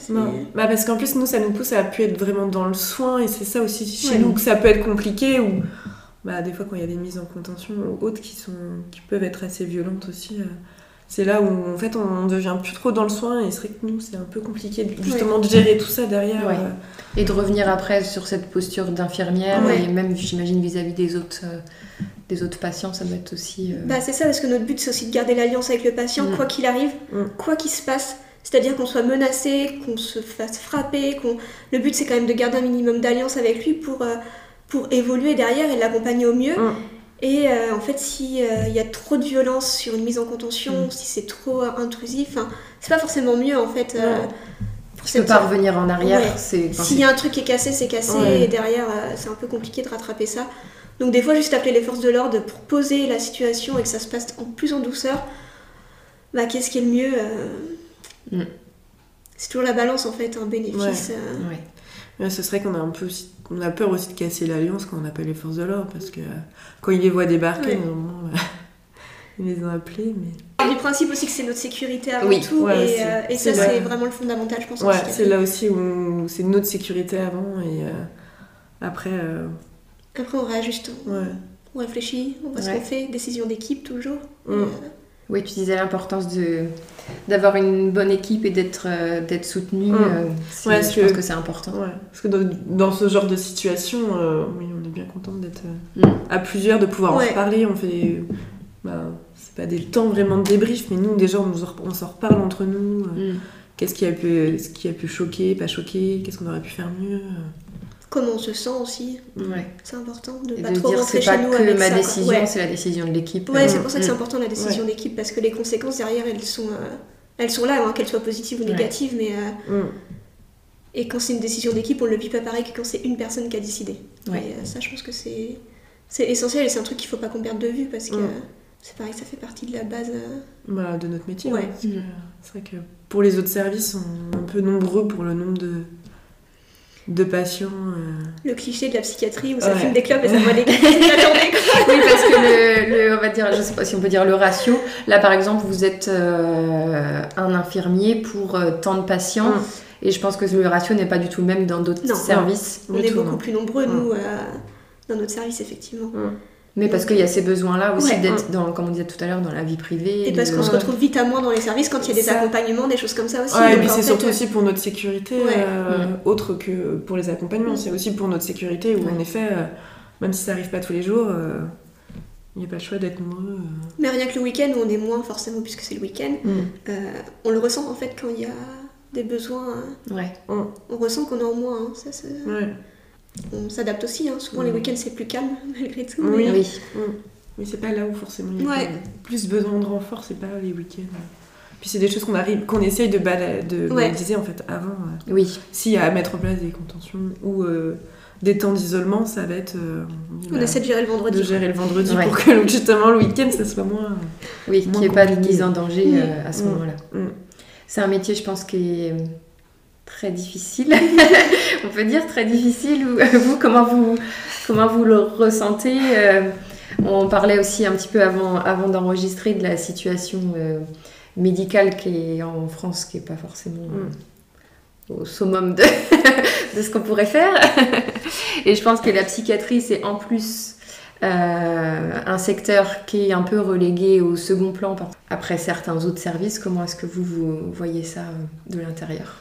Bah, parce qu'en plus, nous, ça nous pousse à pu être vraiment dans le soin, et c'est ça aussi chez Ouais. nous que ça peut être compliqué, ou bah, des fois, quand il y a des mises en contention ou autres qui, sont, qui peuvent être assez violentes aussi. euh, c'est là où en fait on devient plus trop dans le soin et c'est vrai que nous c'est un peu compliqué de- justement de gérer tout ça derrière. Euh, Et de revenir après sur cette posture d'infirmière et même, j'imagine, vis-à-vis des autres, euh, des autres patients, ça doit être aussi. euh, Bah, c'est ça, parce que notre but, c'est aussi de garder l'alliance avec le patient, Mm. quoi qu'il arrive, Mm. quoi qu'il se passe. C'est-à-dire qu'on soit menacé, qu'on se fasse frapper, qu'on... Le but, c'est quand même de garder un minimum d'alliance avec lui pour, euh, pour évoluer derrière et l'accompagner au mieux. Mm. Et euh, en fait, s'il y a trop de violence sur une mise en contention, Mm. si c'est trop euh, intrusif, c'est pas forcément mieux en fait. euh, pour Tu peux cette- pas revenir en arrière. Ouais. S'il y a un truc qui est cassé, c'est cassé, Ouais. et derrière, euh, c'est un peu compliqué de rattraper ça. Donc des fois, juste appeler les forces de l'ordre pour poser la situation et que ça se passe en plus en douceur, bah qu'est-ce qui est le mieux euh, Mm. C'est toujours la balance en fait, un bénéfice. Ouais. Ce serait qu'on a un peu aussi- on a peur aussi de casser l'alliance quand on appelle les forces de l'ordre parce que euh, quand ils les voient débarquer, normalement, euh, ils les ont appelés, mais du principe aussi que c'est notre sécurité avant Oui. tout, Ouais, et, euh, et ça c'est vraiment le fondamental, je pense. ouais, c'est là aussi où c'est notre sécurité avant et euh, après, euh, Après, on réajuste, on, ouais. on réfléchit, on voit ce qu'on fait, décision d'équipe toujours. Mm. Et, euh, Oui, tu disais l'importance de d'avoir une bonne équipe et d'être euh, d'être soutenu. Mm. euh, c'est- Ouais, je parce pense que- que c'est important. Ouais, parce que dans, dans ce genre de situation, euh, oui, on est bien content d'être Mm. à plusieurs, de pouvoir en reparler. On fait, bah, c'est pas des temps vraiment de débrief, mais nous déjà on, nous on s'en reparle entre nous. Mm. Qu'est-ce qui a pu, ce qui a pu choquer, pas choquer, qu'est-ce qu'on aurait pu faire mieux. Comment on se sent aussi, Ouais. c'est important de Et pas de trop dire rentrer c'est pas chez nous que avec ma ça. décision, Ouais. c'est la décision de l'équipe. Ouais, c'est Mm, pour ça que c'est mm. important la décision d'équipe parce que les conséquences derrière elles sont, euh, elles sont là, hein, qu'elles soient positives ou négatives, mais euh, Mm. et quand c'est une décision d'équipe, on le vit pas pareil que quand c'est une personne qui a décidé. Ouais. Et euh, ça, je pense que c'est c'est essentiel et c'est un truc qu'il faut pas qu'on perde de vue parce que Mm. c'est pareil, ça fait partie de la base. Bah, de notre métier. Ouais. hein, c'est vrai que pour les autres services, on est un peu nombreux pour le nombre de, de patients. euh. le cliché de la psychiatrie où ça Ouais. fume des clopes et ça voit journée. quoi. Oui, parce que le, le- on va dire, je sais pas si on peut dire le ratio. Là, par exemple, vous êtes euh, un infirmier pour euh, tant de patients. Mm. Et je pense que le ratio n'est pas du tout le même dans d'autres Non. services. On est tout, beaucoup non. plus nombreux, Mm. nous, euh, dans notre service, effectivement. Mais parce qu'il y a ces besoins-là aussi Ouais. d'être, dans, comme on disait tout à l'heure, dans la vie privée. Et parce qu'on se retrouve vite à moins dans les services quand il y a des Ça. accompagnements, des choses comme ça aussi. Ouais, et puis c'est surtout euh, aussi pour notre sécurité, Ouais. euh, Mm. autre que pour les accompagnements. Mm. C'est aussi pour notre sécurité où, Ouais. en effet, euh, même si ça arrive pas tous les jours, euh, il n'y a pas le choix d'être nombreux. euh. Mais rien que le week-end où on est moins forcément puisque c'est le week-end, euh, on le ressent en fait quand il y a des besoins. Ouais. On ressent qu'on est en moins. hein, ça, Ouais. On s'adapte aussi. hein. Souvent les Mm. week-ends c'est plus calme malgré tout. Oui. mais- Oui. Mais c'est pas là où forcément il y a Ouais. plus besoin de renfort, c'est pas les week-ends. Puis c'est des choses qu'on arrive, qu'on essaye de, bala- de Ouais. baliser en fait avant. euh. Oui. S'il y a à mettre en place des contentions ou euh, des temps d'isolement, ça va être euh, On essaie de gérer le vendredi. de gérer le vendredi Ouais. pour que justement le week-end ça soit moins. Oui, qu'il n'y ait pas de mise en danger Mm. euh, à ce Mm. moment-là. Mm. C'est un métier, je pense, qui est euh, très difficile. On peut dire très difficile. Ou, vous, comment vous, comment vous le ressentez Euh, On parlait aussi un petit peu avant, avant d'enregistrer de la situation euh, médicale qui est en France, qui n'est pas forcément euh, au summum de, de ce qu'on pourrait faire. Et je pense que la psychiatrie, c'est en plus euh, un secteur qui est un peu relégué au second plan après certains autres services. Comment est-ce que vous, vous voyez ça euh, de l'intérieur?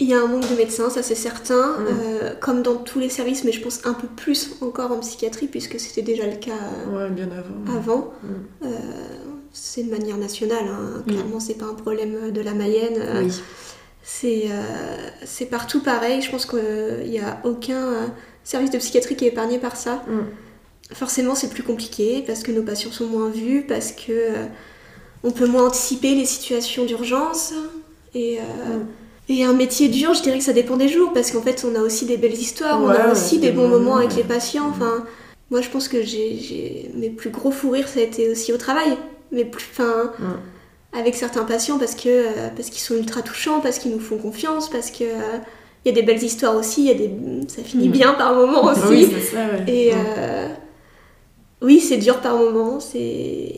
Il y a un manque de médecins, ça c'est certain, Mm. euh, comme dans tous les services, mais je pense un peu plus encore en psychiatrie puisque c'était déjà le cas euh, Ouais, bien avant. avant. Mm. Euh, c'est de manière nationale, hein. Mm. clairement c'est pas un problème de la Mayenne. Oui. C'est euh, c'est partout pareil. Je pense qu'il n'y a aucun service de psychiatrie qui est épargné par ça. Forcément, c'est plus compliqué parce que nos patients sont moins vus, parce que on peut moins anticiper les situations d'urgence. Et. Et un métier dur, je dirais que ça dépend des jours parce qu'en fait, on a aussi des belles histoires, on a aussi des bons moments, avec les patients. Enfin, moi, je pense que j'ai mes plus gros fous rires, ça a été aussi au travail. Mais plus, enfin, avec certains patients parce que euh, parce qu'ils sont ultra touchants, parce qu'ils nous font confiance, parce que euh, il y a des belles histoires aussi, il y a des ça finit Mm. bien par moments aussi. Oui, c'est ça, ouais. Et Mm. euh, oui, c'est dur par moments, c'est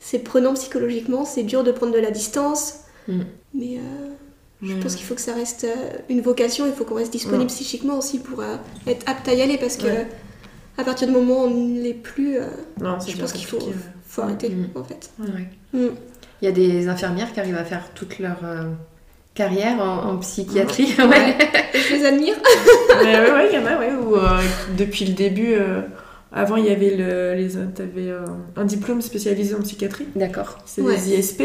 c'est prenant psychologiquement, c'est dur de prendre de la distance, Mm. mais euh, je pense qu'il faut que ça reste euh, une vocation, il faut qu'on reste disponible psychiquement aussi pour euh, être apte à y aller parce que Ouais. à partir du moment où on ne l'est plus, euh, Non, je pense qu'il faut, faut arrêter Mm. en fait. Mm. Il y a des infirmières qui arrivent à faire toute leur euh, carrière en, en psychiatrie. Ouais. Et je les admire. Mais ouais, ouais, il y en a, ouais, où euh, depuis le début, euh, avant il y avait le, les, t'avais, euh, un diplôme spécialisé en psychiatrie, D'accord. c'est Ouais. des ISP.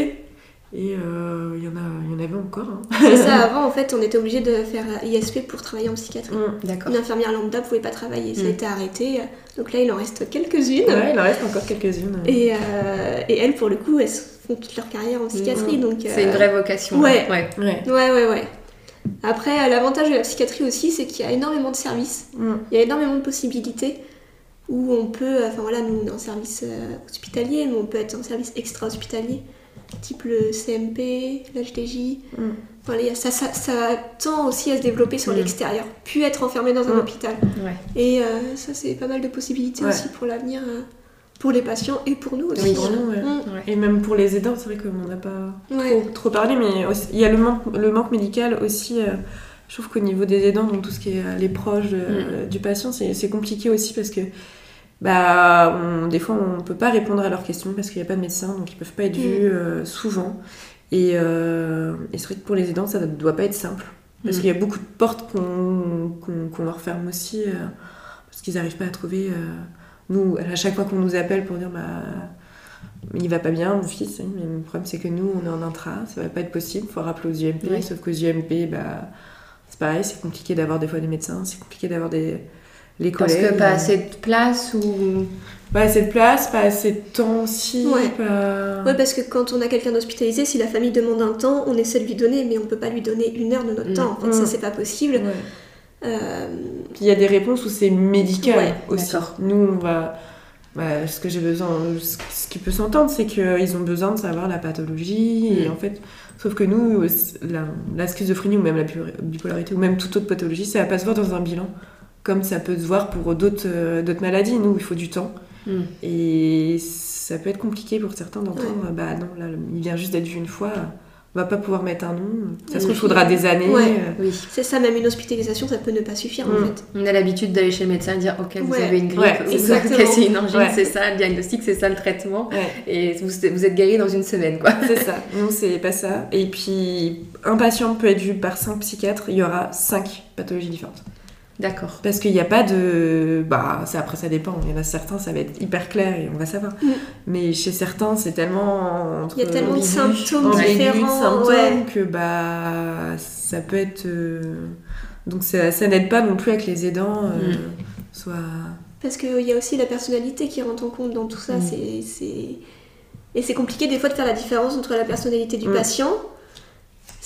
Et euh, il y, en a, il y en avait encore. hein. C'est ça, avant, en fait, on était obligé de faire ISP pour travailler en psychiatrie. D'accord. Une infirmière lambda pouvait pas travailler, ça a Mm. été arrêté. Donc là, il en reste quelques-unes. Ouais, il en reste encore quelques-unes. Et, euh, et elles, pour le coup, elles font toute leur carrière en psychiatrie. Mm. Donc, C'est une euh, vraie vocation. ouais. ouais. Ouais. Ouais, ouais, ouais. Après, l'avantage de la psychiatrie aussi, c'est qu'il y a énormément de services. Il y a énormément de possibilités où on peut, enfin voilà, nous on est en service euh, hospitalier, mais on peut être en service extra-hospitalier, type le CMP, l'HDJ. Mm. Voilà, ça, ça, ça tend aussi à se développer sur Mm. l'extérieur, puis être enfermé dans un Mm. hôpital. Ouais. Et euh, ça, c'est pas mal de possibilités Ouais. aussi pour l'avenir, euh, pour les patients et pour nous aussi. Oui, Pour nous, ouais. Mm. Et même pour les aidants, c'est vrai qu'on n'a pas trop, trop parlé, mais aussi- il y a le manque, le manque médical aussi. euh, je trouve qu'au niveau des aidants, donc tout ce qui est les proches du patient, c'est compliqué aussi parce que bah, on- des fois on peut pas répondre à leurs questions parce qu'il n'y a pas de médecin, donc ils peuvent pas être Mm. vus euh, souvent. Et, euh, et c'est vrai que pour les aidants, ça ne doit pas être simple parce Mm. qu'il y a beaucoup de portes qu'on qu'on leur ferme aussi euh, parce qu'ils n'arrivent pas à trouver. nous, à chaque fois qu'on nous appelle pour dire bah il va pas bien, mon fils, mais le problème c'est que nous, on est en intra, ça va pas être possible, faut rappeler aux UMP, Oui. sauf qu'aux UMP, bah, c'est pareil, c'est compliqué d'avoir des fois des médecins, c'est compliqué d'avoir des les Parce que pas euh, assez de place ou. Pas assez de place, pas assez de temps aussi. Ouais. pas- Ouais, parce que quand on a quelqu'un d'hospitalisé, si la famille demande un temps, on essaie de lui donner, mais on peut pas lui donner une heure de notre Mm. temps. En fait, Mm. ça, c'est pas possible. Ouais. Euh, Puis il y a des réponses où c'est médical Ouais, aussi. Nous, on va. bah, ce que j'ai besoin, ce qui peut s'entendre, c'est qu'ils ont besoin de savoir la pathologie. Et Mm. en fait, sauf que nous, la, la schizophrénie ou même la bi- bipolarité ou même toute autre pathologie, ça va pas se voir dans un bilan. Comme ça peut se voir pour d'autres euh, d'autres maladies. Nous, il faut du temps. Hmm. Et ça peut être compliqué pour certains d'entendre bah non, là, il vient juste d'être vu une fois, on va pas pouvoir mettre un nom. Ça se trouve, il faudra des années. Ouais. euh, Oui. c'est ça, même une hospitalisation, ça peut ne pas suffire en Mm. fait. On a l'habitude d'aller chez le médecin et dire Ok, vous Ouais. avez une grippe, Ouais, vous avez cassé une angine, Ouais. c'est ça, le diagnostic, c'est ça le traitement. ouais. Et vous, vous êtes guéri dans une semaine, quoi. C'est ça, nous c'est pas ça. Et puis, un patient peut être vu par cinq psychiatres, il y aura cinq pathologies différentes. D'accord. Parce qu'il n'y a pas de. Bah, ça, après ça dépend. Il y en a certains, ça va être hyper clair et on va savoir. Mm. Mais chez certains, c'est tellement. entre Il y a tellement de symptômes ambigu de différents, symptômes ouais. que bah, ça peut être. euh, Donc ça, ça n'aide pas non plus avec les aidants. euh, Mm. Soit. Parce qu'il y a aussi la personnalité qui rentre en compte dans tout ça. Mm. c'est Et c'est compliqué des fois de faire la différence entre la personnalité du patient,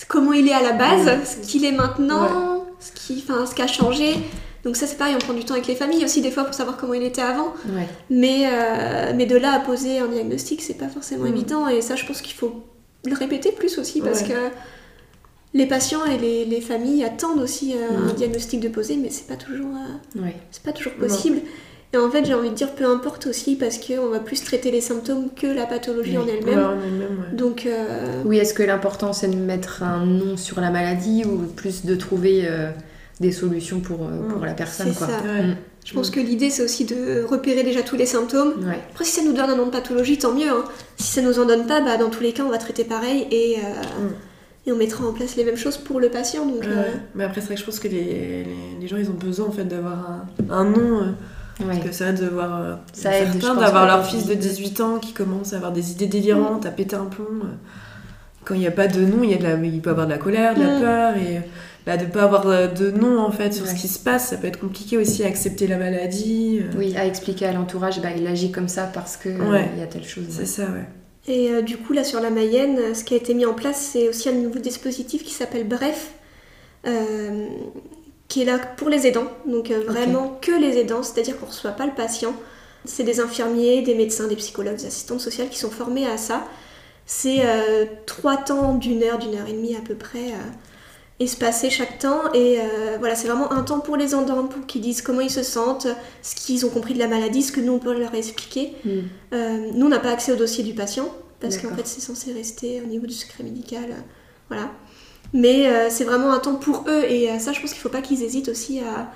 comment il est à la base, ce qu'il est maintenant, ce qui enfin, ce qui a changé. Donc ça c'est pareil, on prend du temps avec les familles aussi des fois pour savoir comment il était avant. Ouais. Mais, euh, mais de là à poser un diagnostic, c'est pas forcément Mm. évident. Et ça, je pense qu'il faut le répéter plus aussi parce Ouais. que les patients et les, les familles attendent aussi euh, Mm. un diagnostic de poser, mais c'est pas toujours, euh, Ouais. c'est pas toujours possible. Et en fait, j'ai envie de dire peu importe aussi parce qu'on va plus traiter les symptômes que la pathologie en elle-même. Ouais, ouais. Donc, euh, Oui, est-ce que l'important c'est de mettre un nom sur la maladie ou plus de trouver euh, des solutions pour, euh, pour Mm. la personne c'est quoi? ça. Ouais. Mm. Je pense que l'idée, c'est aussi de repérer déjà tous les symptômes. Ouais. Après, si ça nous donne un nom de pathologie, tant mieux. hein. Si ça nous en donne pas, bah, dans tous les cas, on va traiter pareil et, euh, Mm. et on mettra en place les mêmes choses pour le patient. Donc, Ouais, euh, Mais après, c'est vrai que je pense que les, les, les gens, ils ont besoin en fait d'avoir un, un nom. euh, Ouais. Parce que c'est vrai de voir euh, Ça certains d'avoir leur fils de dis. 18 ans qui commence à avoir des idées délirantes, à péter un plomb. euh. Quand il n'y a pas de nom, il, y a de la, il peut avoir de la colère, de la Mm. peur. Et bah, de ne pas avoir euh, de nom en fait sur Ouais. ce qui se passe, ça peut être compliqué aussi à accepter la maladie. Oui, à expliquer à l'entourage, bah, il agit comme ça parce que Ouais. il y a telle chose. C'est ça, ouais. Et euh, du coup, là, sur la Mayenne, ce qui a été mis en place, c'est aussi un nouveau dispositif qui s'appelle Bref, euh, qui est là pour les aidants. Donc, euh, vraiment que les aidants, c'est-à-dire qu'on ne reçoit pas le patient. C'est des infirmiers, des médecins, des psychologues, des assistantes sociales qui sont formés à ça. C'est euh, trois temps d'une heure, d'une heure et demie à peu près, euh, espacés chaque temps. Et euh, voilà, c'est vraiment un temps pour les aidants, pour qu'ils disent comment ils se sentent, ce qu'ils ont compris de la maladie, ce que nous, on peut leur expliquer. Mm. Euh, nous, on n'a pas accès au dossier du patient parce qu'en fait, c'est censé rester au niveau du secret médical. voilà. Mais euh, c'est vraiment un temps pour eux et euh, ça, je pense qu'il ne faut pas qu'ils hésitent aussi à,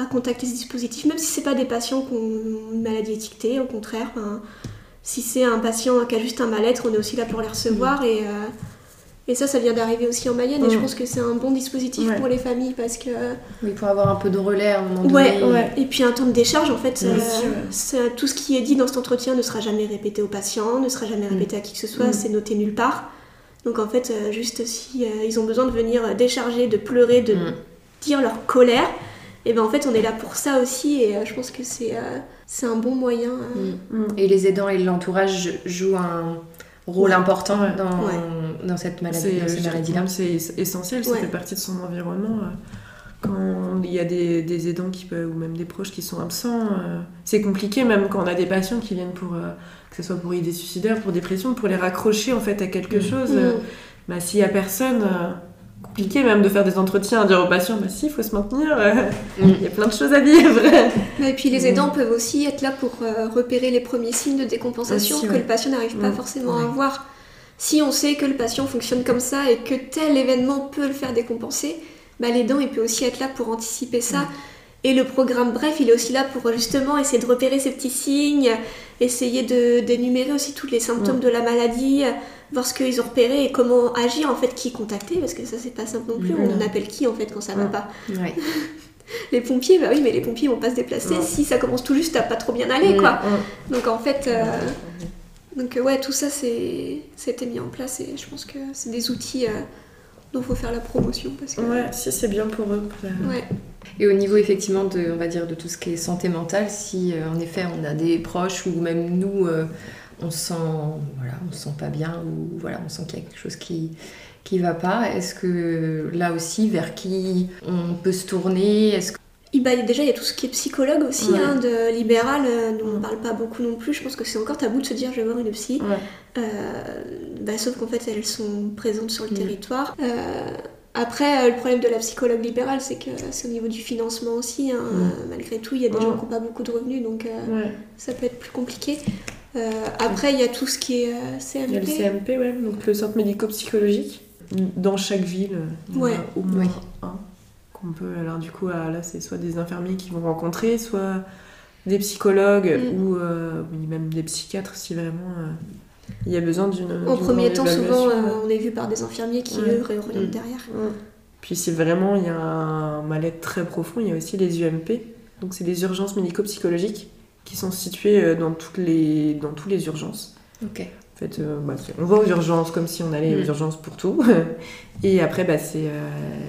à contacter ce dispositif, même si c'est pas des patients qui ont une maladie étiquetée, au contraire. si c'est un patient qui a juste un mal-être, on est aussi là pour les recevoir et, euh, et ça, ça vient d'arriver aussi en Mayenne et je Mm. pense que c'est un bon dispositif Ouais. pour les familles parce que Oui, pour avoir un peu de relais à un moment Ouais, donné. ouais. Et puis un temps de décharge, en fait, tout ce qui est dit dans cet entretien ne sera jamais répété au patient, ne sera jamais Mm. répété à qui que ce soit, Mm. c'est noté nulle part. Donc en fait, euh, juste si euh, ils ont besoin de venir euh, décharger, de pleurer, de Mm. dire leur colère, et ben en fait on est là pour ça aussi et euh, je pense que c'est euh, c'est un bon moyen. euh, Mm. Et les aidants et l'entourage jouent un rôle Ouais. important Ouais. dans, Ouais. dans cette maladie, C'est dans ces je dirais maladies-là. que c'est essentiel, ça Ouais. fait partie de son environnement. Quand il y a des, des aidants qui peuvent, ou même des proches qui sont absents, euh, c'est compliqué même quand on a des patients qui viennent pour, euh, que ce soit pour idées suicidaires, pour dépression, pour les raccrocher en fait à quelque Mm. chose. Mm. euh, bah, s'il y a personne, compliqué même de faire des entretiens, dire aux patients, bah si, il faut se maintenir, Mm. il y a plein de choses à vivre. Et puis les Mm. aidants peuvent aussi être là pour repérer les premiers signes de décompensation Aussi, que ouais. le patient n'arrive pas Mm. forcément à voir. Si on sait que le patient fonctionne comme ça et que tel événement peut le faire décompenser, bah, l'aidant il peut aussi être là pour anticiper ça. Et le programme Bref, il est aussi là pour justement essayer de repérer ces petits signes, essayer de d'énumérer aussi tous les symptômes de la maladie, voir ce qu'ils ont repéré et comment agir en fait, qui contacter, parce que ça c'est pas simple non plus, on appelle qui en fait quand ça va pas. Ouais. Les pompiers, bah oui, mais les pompiers vont pas se déplacer si ça commence tout juste à pas trop bien aller, quoi. Donc en fait, euh, donc ouais, tout ça c'est c'était mis en place et je pense que c'est des outils euh, dont faut faire la promotion parce que Ouais, si c'est bien pour eux. ouais. Et au niveau effectivement de, on va dire, de tout ce qui est santé mentale, si euh, en effet on a des proches ou même nous, euh, on se sent, voilà, on se sent pas bien ou voilà, on sent qu'il y a quelque chose qui qui va pas, est-ce que là aussi vers qui on peut se tourner? Est-ce que bah, déjà, il y a tout ce qui est psychologue aussi, Ouais. hein, de libéral, euh, dont on parle pas beaucoup non plus. Je pense que c'est encore tabou de se dire je vais voir une psy. Ouais. Euh, bah, sauf qu'en fait, elles sont présentes sur le Mm. territoire. Euh, après, euh, le problème de la psychologue libérale, c'est que c'est au niveau du financement aussi. hein. Mm. Euh, malgré tout, il y a des Mm. gens qui n'ont pas beaucoup de revenus, donc euh, Ouais. ça peut être plus compliqué. Euh, après, il y a tout ce qui est euh, Il y a le CMP. CMP, ouais, donc le centre médico-psychologique. Dans chaque ville, en a Ouais. au moins un qu'on peut. Alors du coup, ah, là, c'est soit des infirmiers qui vont rencontrer, soit des psychologues Mm. ou euh, oui, même des psychiatres si vraiment euh, il y a besoin d'une. En premier temps, souvent, euh, on est vu par des infirmiers qui, Ouais. eux, réorientent Mm. derrière. Mm. Puis si vraiment il y a un mal-être très profond, il y a aussi les UMP. Donc c'est des urgences médico-psychologiques qui sont situées dans, toutes les, dans tous les urgences. Fait, euh, bah, on va aux urgences comme si on allait aux Mm. urgences pour tout. Et après, bah, c'est euh,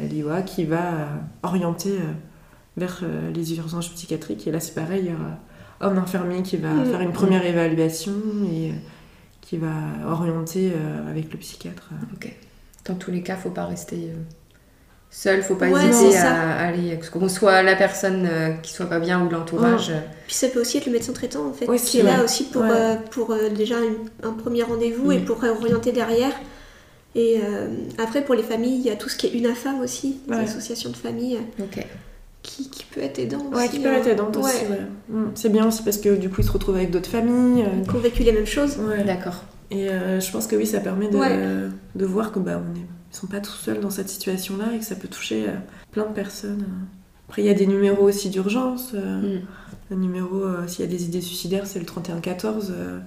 l'IOA qui va euh, orienter euh, vers les urgences psychiatriques. Et là, c'est pareil, il y aura un infirmier qui va Mm. faire une première évaluation et qui va orienter avec le psychiatre. Ok. Dans tous les cas, faut pas rester seul, faut pas Ouais, hésiter à aller, que qu'on soit la personne euh, qui soit pas bien ou l'entourage. euh, Puis ça peut aussi être le médecin traitant en fait, Aussi, qui est là aussi pour, Ouais. euh, pour euh, déjà une- un premier rendez-vous et Mm. pour orienter derrière. Et euh, après pour les familles, il y a tout ce qui est UNAFAM aussi, les associations de familles euh, Ok. qui, qui peut être aidant Ouais, aussi. qui peut être aidante aussi. Mm. C'est bien aussi parce que du coup, ils se retrouvent avec d'autres familles. euh, Qui ont vécu les mêmes choses. ouais. D'accord. Et euh, je pense que oui, ça permet de, Ouais. de voir que bah, on est, ils sont pas tout seuls dans cette situation-là et que ça peut toucher euh, plein de personnes. Après, il y a des numéros aussi d'urgence. euh, Mm. Le numéro, euh, s'il y a des idées suicidaires, c'est le 3114 euh,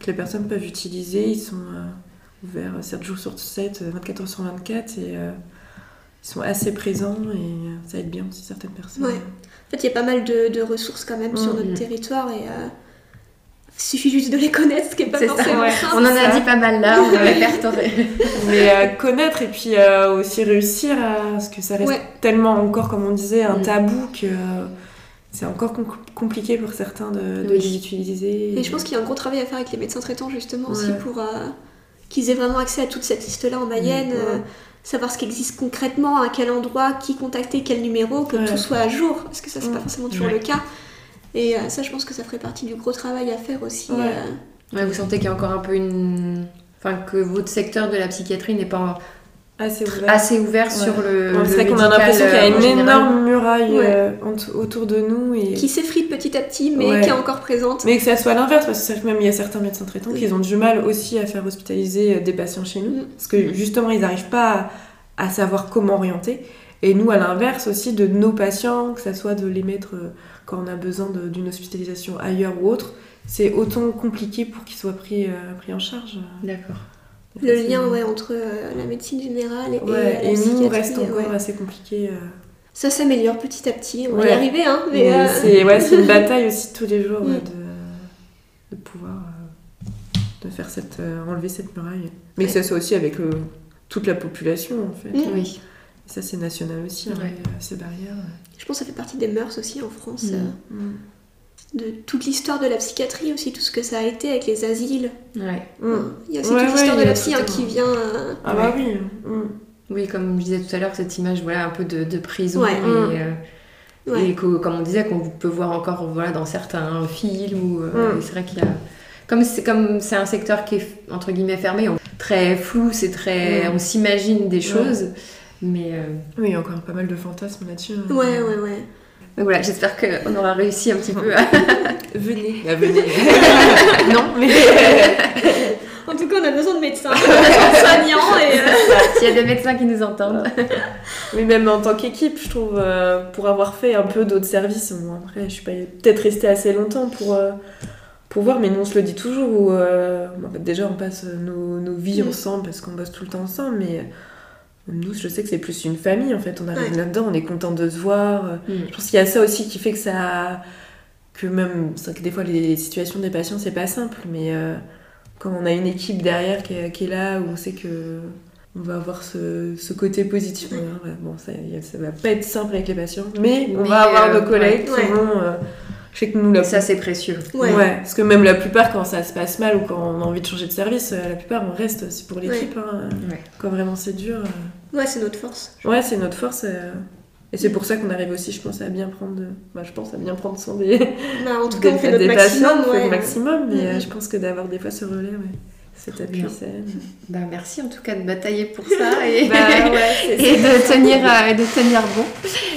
que les personnes peuvent utiliser. Ils sont euh, ouverts 7 jours sur 7, euh, 24 heures sur 24 et euh, ils sont assez présents et euh, ça aide bien aussi certaines personnes. Ouais. En fait, il y a pas mal de, de ressources quand même sur Mm. notre territoire et euh, suffit juste de les connaître, ce qui est pas C'est ça, forcément ouais. simple. On en a ça. dit pas mal là, on a répertorié. Mais euh, connaître et puis euh, aussi réussir à. Parce que ça reste Ouais. tellement encore, comme on disait, un Mm. tabou que euh, c'est encore com- compliqué pour certains de, de Oui. les utiliser. Et je pense qu'il y a un gros travail à faire avec les médecins traitants justement aussi pour euh, qu'ils aient vraiment accès à toute cette liste-là en Mayenne, Mm, ouais. euh, savoir ce qui existe concrètement, à quel endroit, qui contacter, quel numéro, que Ouais. tout soit à jour, parce que ça c'est Mm. pas forcément toujours Ouais. le cas. Et euh, ça je pense que ça ferait partie du gros travail à faire aussi. Ouais. euh. Ouais, vous sentez qu'il y a encore un peu une. Enfin, que votre secteur de la psychiatrie n'est pas assez ouvert. assez ouvert Ouais. sur le. C'est vrai qu'on a l'impression qu'il y a euh, une en général. énorme muraille Ouais. euh, autour de nous. Et... qui s'effrite petit à petit mais Ouais. qui est encore présente. Mais que ça soit l'inverse, parce que c'est vrai que même il y a certains médecins traitants Oui. qui ont du mal aussi à faire hospitaliser des patients chez nous, Mm. parce que justement ils n'arrivent pas à, à savoir comment orienter. Et nous, à l'inverse aussi, de nos patients, que ça soit de les mettre euh, quand on a besoin d'une hospitalisation ailleurs ou autre, c'est autant compliqué pour qu'ils soient pris, euh, pris en charge. D'accord. Le lien ouais, entre euh, la médecine générale et, Ouais, et la et nous, reste encore ouais. assez compliqué. euh. Ça s'améliore petit à petit, on va y arriver hein. Mais, Mais euh, c'est ouais, c'est une bataille aussi tous les jours Mm. ouais, de, de pouvoir euh, de faire cette, euh, enlever cette muraille. Mais que ça soit aussi avec euh, toute la population, en fait. Mm. Oui. Ça, c'est national aussi, hein, Ouais. euh, ces barrières. Je pense que ça fait partie des mœurs aussi en France. Mm. euh, Mm. de toute l'histoire de la psychiatrie aussi, tout ce que ça a été avec les asiles. Ouais. Mm. Il y a aussi Ouais, toute ouais, l'histoire de la psy hein, qui vient. euh, Ah bah oui. Mm. Oui, comme je disais tout à l'heure, cette image, voilà, un peu de, de prison. Ouais. Et, euh, Ouais. et que, comme on disait, qu'on peut voir encore voilà, dans certains films. Ou, euh, Mm. c'est vrai qu'il y a. Comme c'est, comme c'est un secteur qui est entre guillemets fermé, on- très flou, c'est très, Mm. on s'imagine des choses, mais euh, Oui, il y a encore pas mal de fantasmes là-dessus. hein. Ouais, ouais, ouais. donc voilà, j'espère qu'on aura réussi un petit peu à. Venez. Ah, venez. non, mais. En tout cas, on a besoin de médecins, on a besoin de soignants et. euh, S'il y a des médecins qui nous entendent. Mais même en tant qu'équipe, je trouve, euh, pour avoir fait un peu d'autres services, bon, après, je suis pas peut-être restée assez longtemps pour, euh, pour voir, mais nous, on se le dit toujours, où, euh, en fait, déjà, on passe nos, nos vies Mm. ensemble parce qu'on bosse tout le temps ensemble, mais euh, nous, je sais que c'est plus une famille, en fait, on arrive Ouais. là-dedans, on est content de se voir. euh, Mm. Je pense qu'il y a ça aussi qui fait que ça... que même, que des fois, les situations des patients, c'est pas simple, mais euh, quand on a une équipe derrière qui est, qui est là, où on sait que on va avoir ce, ce côté positif. Ouais. Ouais, bon, ça, ça va pas être simple avec les patients, mais on Mais, va avoir euh, nos collègues qui vont. Je sais que nous, la Ça, c'est précieux. Ouais. Ouais, parce que même la plupart, quand ça se passe mal ou quand on a envie de changer de service, euh, la plupart, on reste aussi pour l'équipe. hein. Ouais. Quand vraiment c'est dur. euh, Ouais, c'est notre force. Ouais, c'est notre force. euh, Et c'est pour ça qu'on arrive aussi, je pense, à bien prendre. de- Bah, je pense à bien prendre soin des, Bah, en tout cas, on fait patients, maximum. on fait ouais. le maximum, mais euh, Mhm. je pense que d'avoir des fois ce relais, ouais, appui, Bien. Bah, merci en tout cas de batailler pour ça et, Bah ouais, c'est et de, tenir, euh, de tenir bon.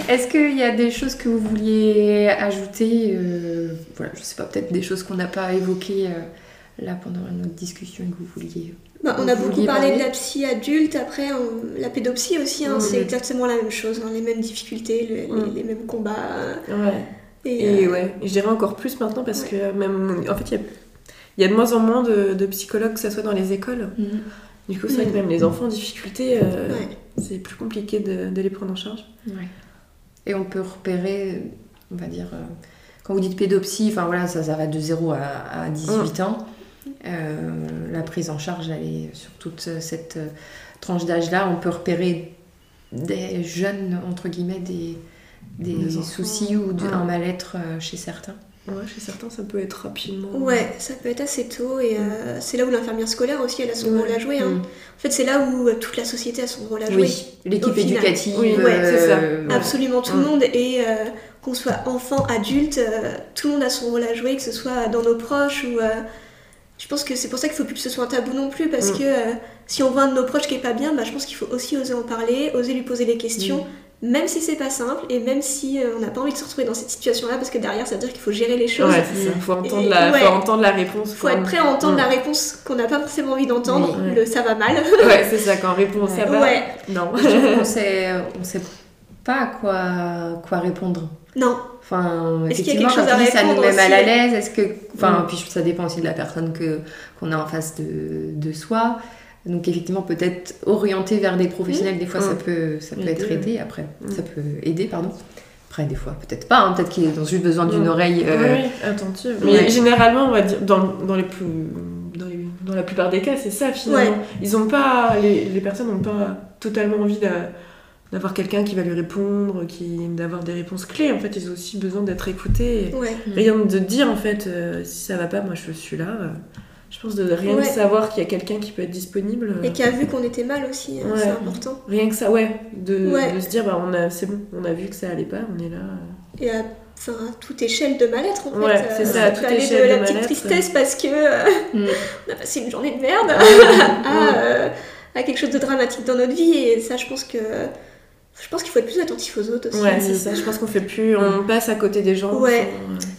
Est-ce qu'il y a des choses que vous vouliez ajouter euh, Voilà, je sais pas, peut-être des choses qu'on n'a pas évoquées euh, là pendant notre discussion et que vous vouliez. Bah, on a beaucoup parlé parler de la psy adulte, après on- la pédopsie aussi, hein, c'est exactement la même chose, hein, les mêmes difficultés, le- les, les mêmes combats. Ouais. Et, Et euh, ouais, je dirais encore plus maintenant parce Ouais. que même, en fait, il y a, il y a de moins en moins de, de psychologues, que ce soit dans les écoles. Du coup, c'est vrai que même les enfants en difficulté, euh, ouais. c'est plus compliqué de, de les prendre en charge. Ouais. Et on peut repérer, on va dire, euh, quand vous dites pédopsie, enfin voilà, ça, ça va de 0 à, à 18 ans. Euh, la prise en charge, elle est sur toute cette euh, tranche d'âge-là. On peut repérer des jeunes, entre guillemets, des, des soucis ou de- Ouais. un mal-être euh, chez certains. Ouais, chez certains, ça peut être rapidement. Ouais, ça peut être assez tôt et euh, c'est là où l'infirmière scolaire aussi elle a son Ouais. rôle à jouer. hein. Mm. En fait, c'est là où euh, toute la société a son rôle à jouer. Oui, l'équipe éducative. Oui, ouais, c'est ça. euh, Absolument tout Mm. le monde et euh, qu'on soit enfant, adulte, euh, tout le monde a son rôle à jouer, que ce soit dans nos proches ou. euh, je pense que c'est pour ça qu'il faut plus que ce soit un tabou non plus parce Mm. que euh, si on voit un de nos proches qui est pas bien, bah, je pense qu'il faut aussi oser en parler, oser lui poser des questions. Même si c'est pas simple et même si euh, on n'a pas envie de se retrouver dans cette situation-là, parce que derrière ça veut dire qu'il faut gérer les choses. Ouais, c'est ça. Faut entendre, Et- la, ouais. faut entendre la réponse. faut être prêt à entendre Mm. la réponse qu'on n'a pas forcément envie d'entendre, le ça va mal. Ouais, c'est ça, quand on répond ça va. Ouais, Non. Qu'on sait, on sait pas à quoi, quoi répondre. non, Enfin, Est-ce qu'il y a effectivement, quelque chose quand à tu dis ça nous met mal à l'aise, est-ce que. Enfin, Mm. puis ça dépend aussi de la personne que, qu'on a en face de, de soi. Donc, effectivement, peut-être orienter vers des professionnels, des fois, ça Mm. peut, ça peut Aider, être aidé. Après, Mm. ça peut aider, pardon. Après, des fois, peut-être pas. hein, peut-être qu'ils ont juste besoin d'une oreille. euh, Oui, attentive. Mais Ouais. généralement, on va dire, dans, dans, les plus, dans, les- dans la plupart des cas, c'est ça finalement. Ouais. Ils ont pas, les, les personnes n'ont pas totalement envie d'a- d'avoir quelqu'un qui va lui répondre, qui, d'avoir des réponses clés. En fait, ils ont aussi besoin d'être écoutés. Et ouais. Rien de dire, en fait, euh, si ça va pas, moi je suis là. euh, je pense de rien Ouais. que savoir qu'il y a quelqu'un qui peut être disponible. euh, Et qui a vu qu'on était mal aussi, hein, Ouais. c'est important. Rien que ça, ouais. De, Ouais. de se dire, bah, on a, c'est bon, on a vu que ça allait pas, on est là. euh. Et à, enfin, à toute échelle de mal-être en fait. C'est ça, à toute échelle de la de petite mal-être. tristesse parce que euh, Mm. on a passé une journée de merde à, euh, à quelque chose de dramatique dans notre vie et ça je pense que je pense qu'il faut être plus attentif aux autres aussi. Ouais, c'est ça. Je pense qu'on fait plus, on passe à côté des gens. Ouais.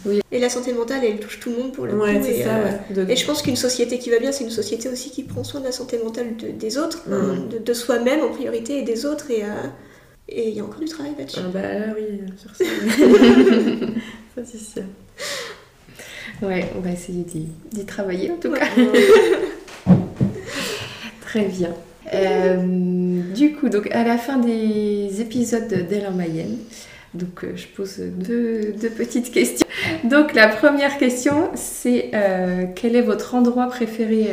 euh, Et la santé mentale elle touche tout le monde pour le Ouais, coup. c'est et, ça. euh, ouais. Et je pense qu'une société qui va bien, c'est une société aussi qui prend soin de la santé mentale de- des autres, Mm. hein, de, de soi-même en priorité et des autres. Et euh, et il y a encore du travail là-dessus. Ah bah là, oui, sur ça. ça, c'est sûr. Ouais, on va essayer d'y, travailler en tout cas. Très bien. Euh, du coup, donc à la fin des épisodes d'Elle en Mayenne, donc euh, je pose deux, petites questions. Donc la première question, c'est euh, quel est votre endroit préféré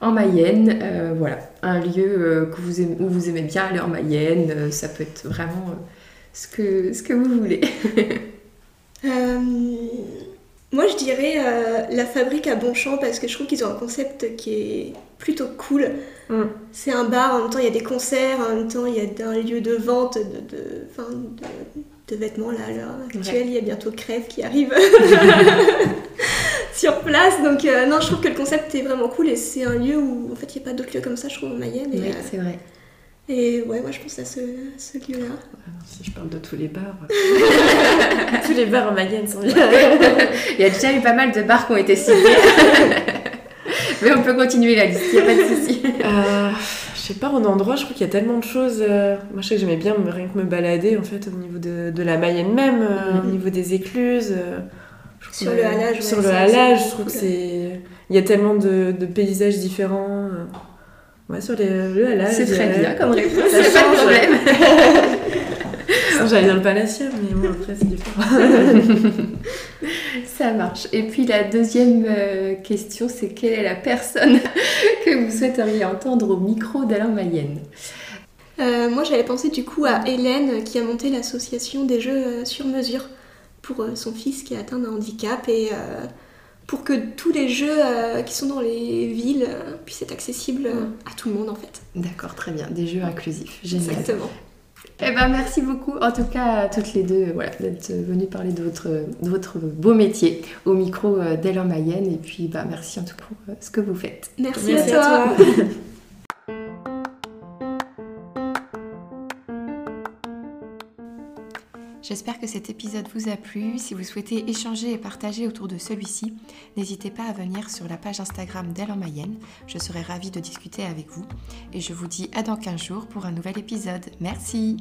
en Mayenne? Voilà, un lieu que vous aimez, où vous aimez bien aller en Mayenne. ça peut être vraiment ce, que, ce que vous voulez. Moi, je dirais la fabrique à Bonchamp parce que je trouve qu'ils ont un concept qui est plutôt cool. Mm. C'est un bar, en même temps il y a des concerts, en même temps il y a un lieu de vente de, de, vêtements là, actuelle. Il y a bientôt Crève qui arrive sur place. Donc euh, non, je trouve que le concept est vraiment cool et c'est un lieu où en fait il n'y a pas d'autres lieux comme ça, je trouve, en Mayenne. Oui, c'est vrai. Et ouais, moi je pense à ce, ce lieu-là. Si je parle de tous les bars, tous les bars en Mayenne sont bien. il y a déjà eu pas mal de bars qui ont été cités. Mais on peut continuer la liste, il n'y a pas de souci. Euh, je sais pas, en endroit, je crois qu'il y a tellement de choses. Euh, moi, je sais que j'aimais bien rien que me balader, en fait, au niveau de, de la Mayenne même, euh, au mhm. niveau des écluses. sur le halage, Sur le halage, je trouve que c'est... Il y a tellement de, de paysages différents. Ouais, sur les, le halage. C'est très bien comme réponse, c'est pas de problème. J'allais dans le palatium, mais bon, après, c'est différent. Ça marche. Et puis la deuxième euh, question, c'est quelle est la personne que vous souhaiteriez entendre au micro d'Alain Mayenne? Euh, Moi, j'avais pensé du coup à Hélène qui a monté l'association des jeux euh, sur mesure pour son fils qui est atteint d'un handicap et pour que tous les jeux qui sont dans les villes puissent être accessibles à tout le monde en fait. D'accord, très bien. Des jeux inclusifs. Génial. Exactement. Eh ben, merci beaucoup, en tout cas, à toutes les deux, voilà, d'être venues parler de votre, de votre beau métier au micro euh, d'Elle Mayenne. Et puis, bah, merci en tout cas pour euh, ce que vous faites. Merci, à toi. J'espère que cet épisode vous a plu. Si vous souhaitez échanger et partager autour de celui-ci, n'hésitez pas à venir sur la page Instagram d'Elle en Mayenne. Je serai ravie de discuter avec vous. Et je vous dis à dans 15 jours pour un nouvel épisode. Merci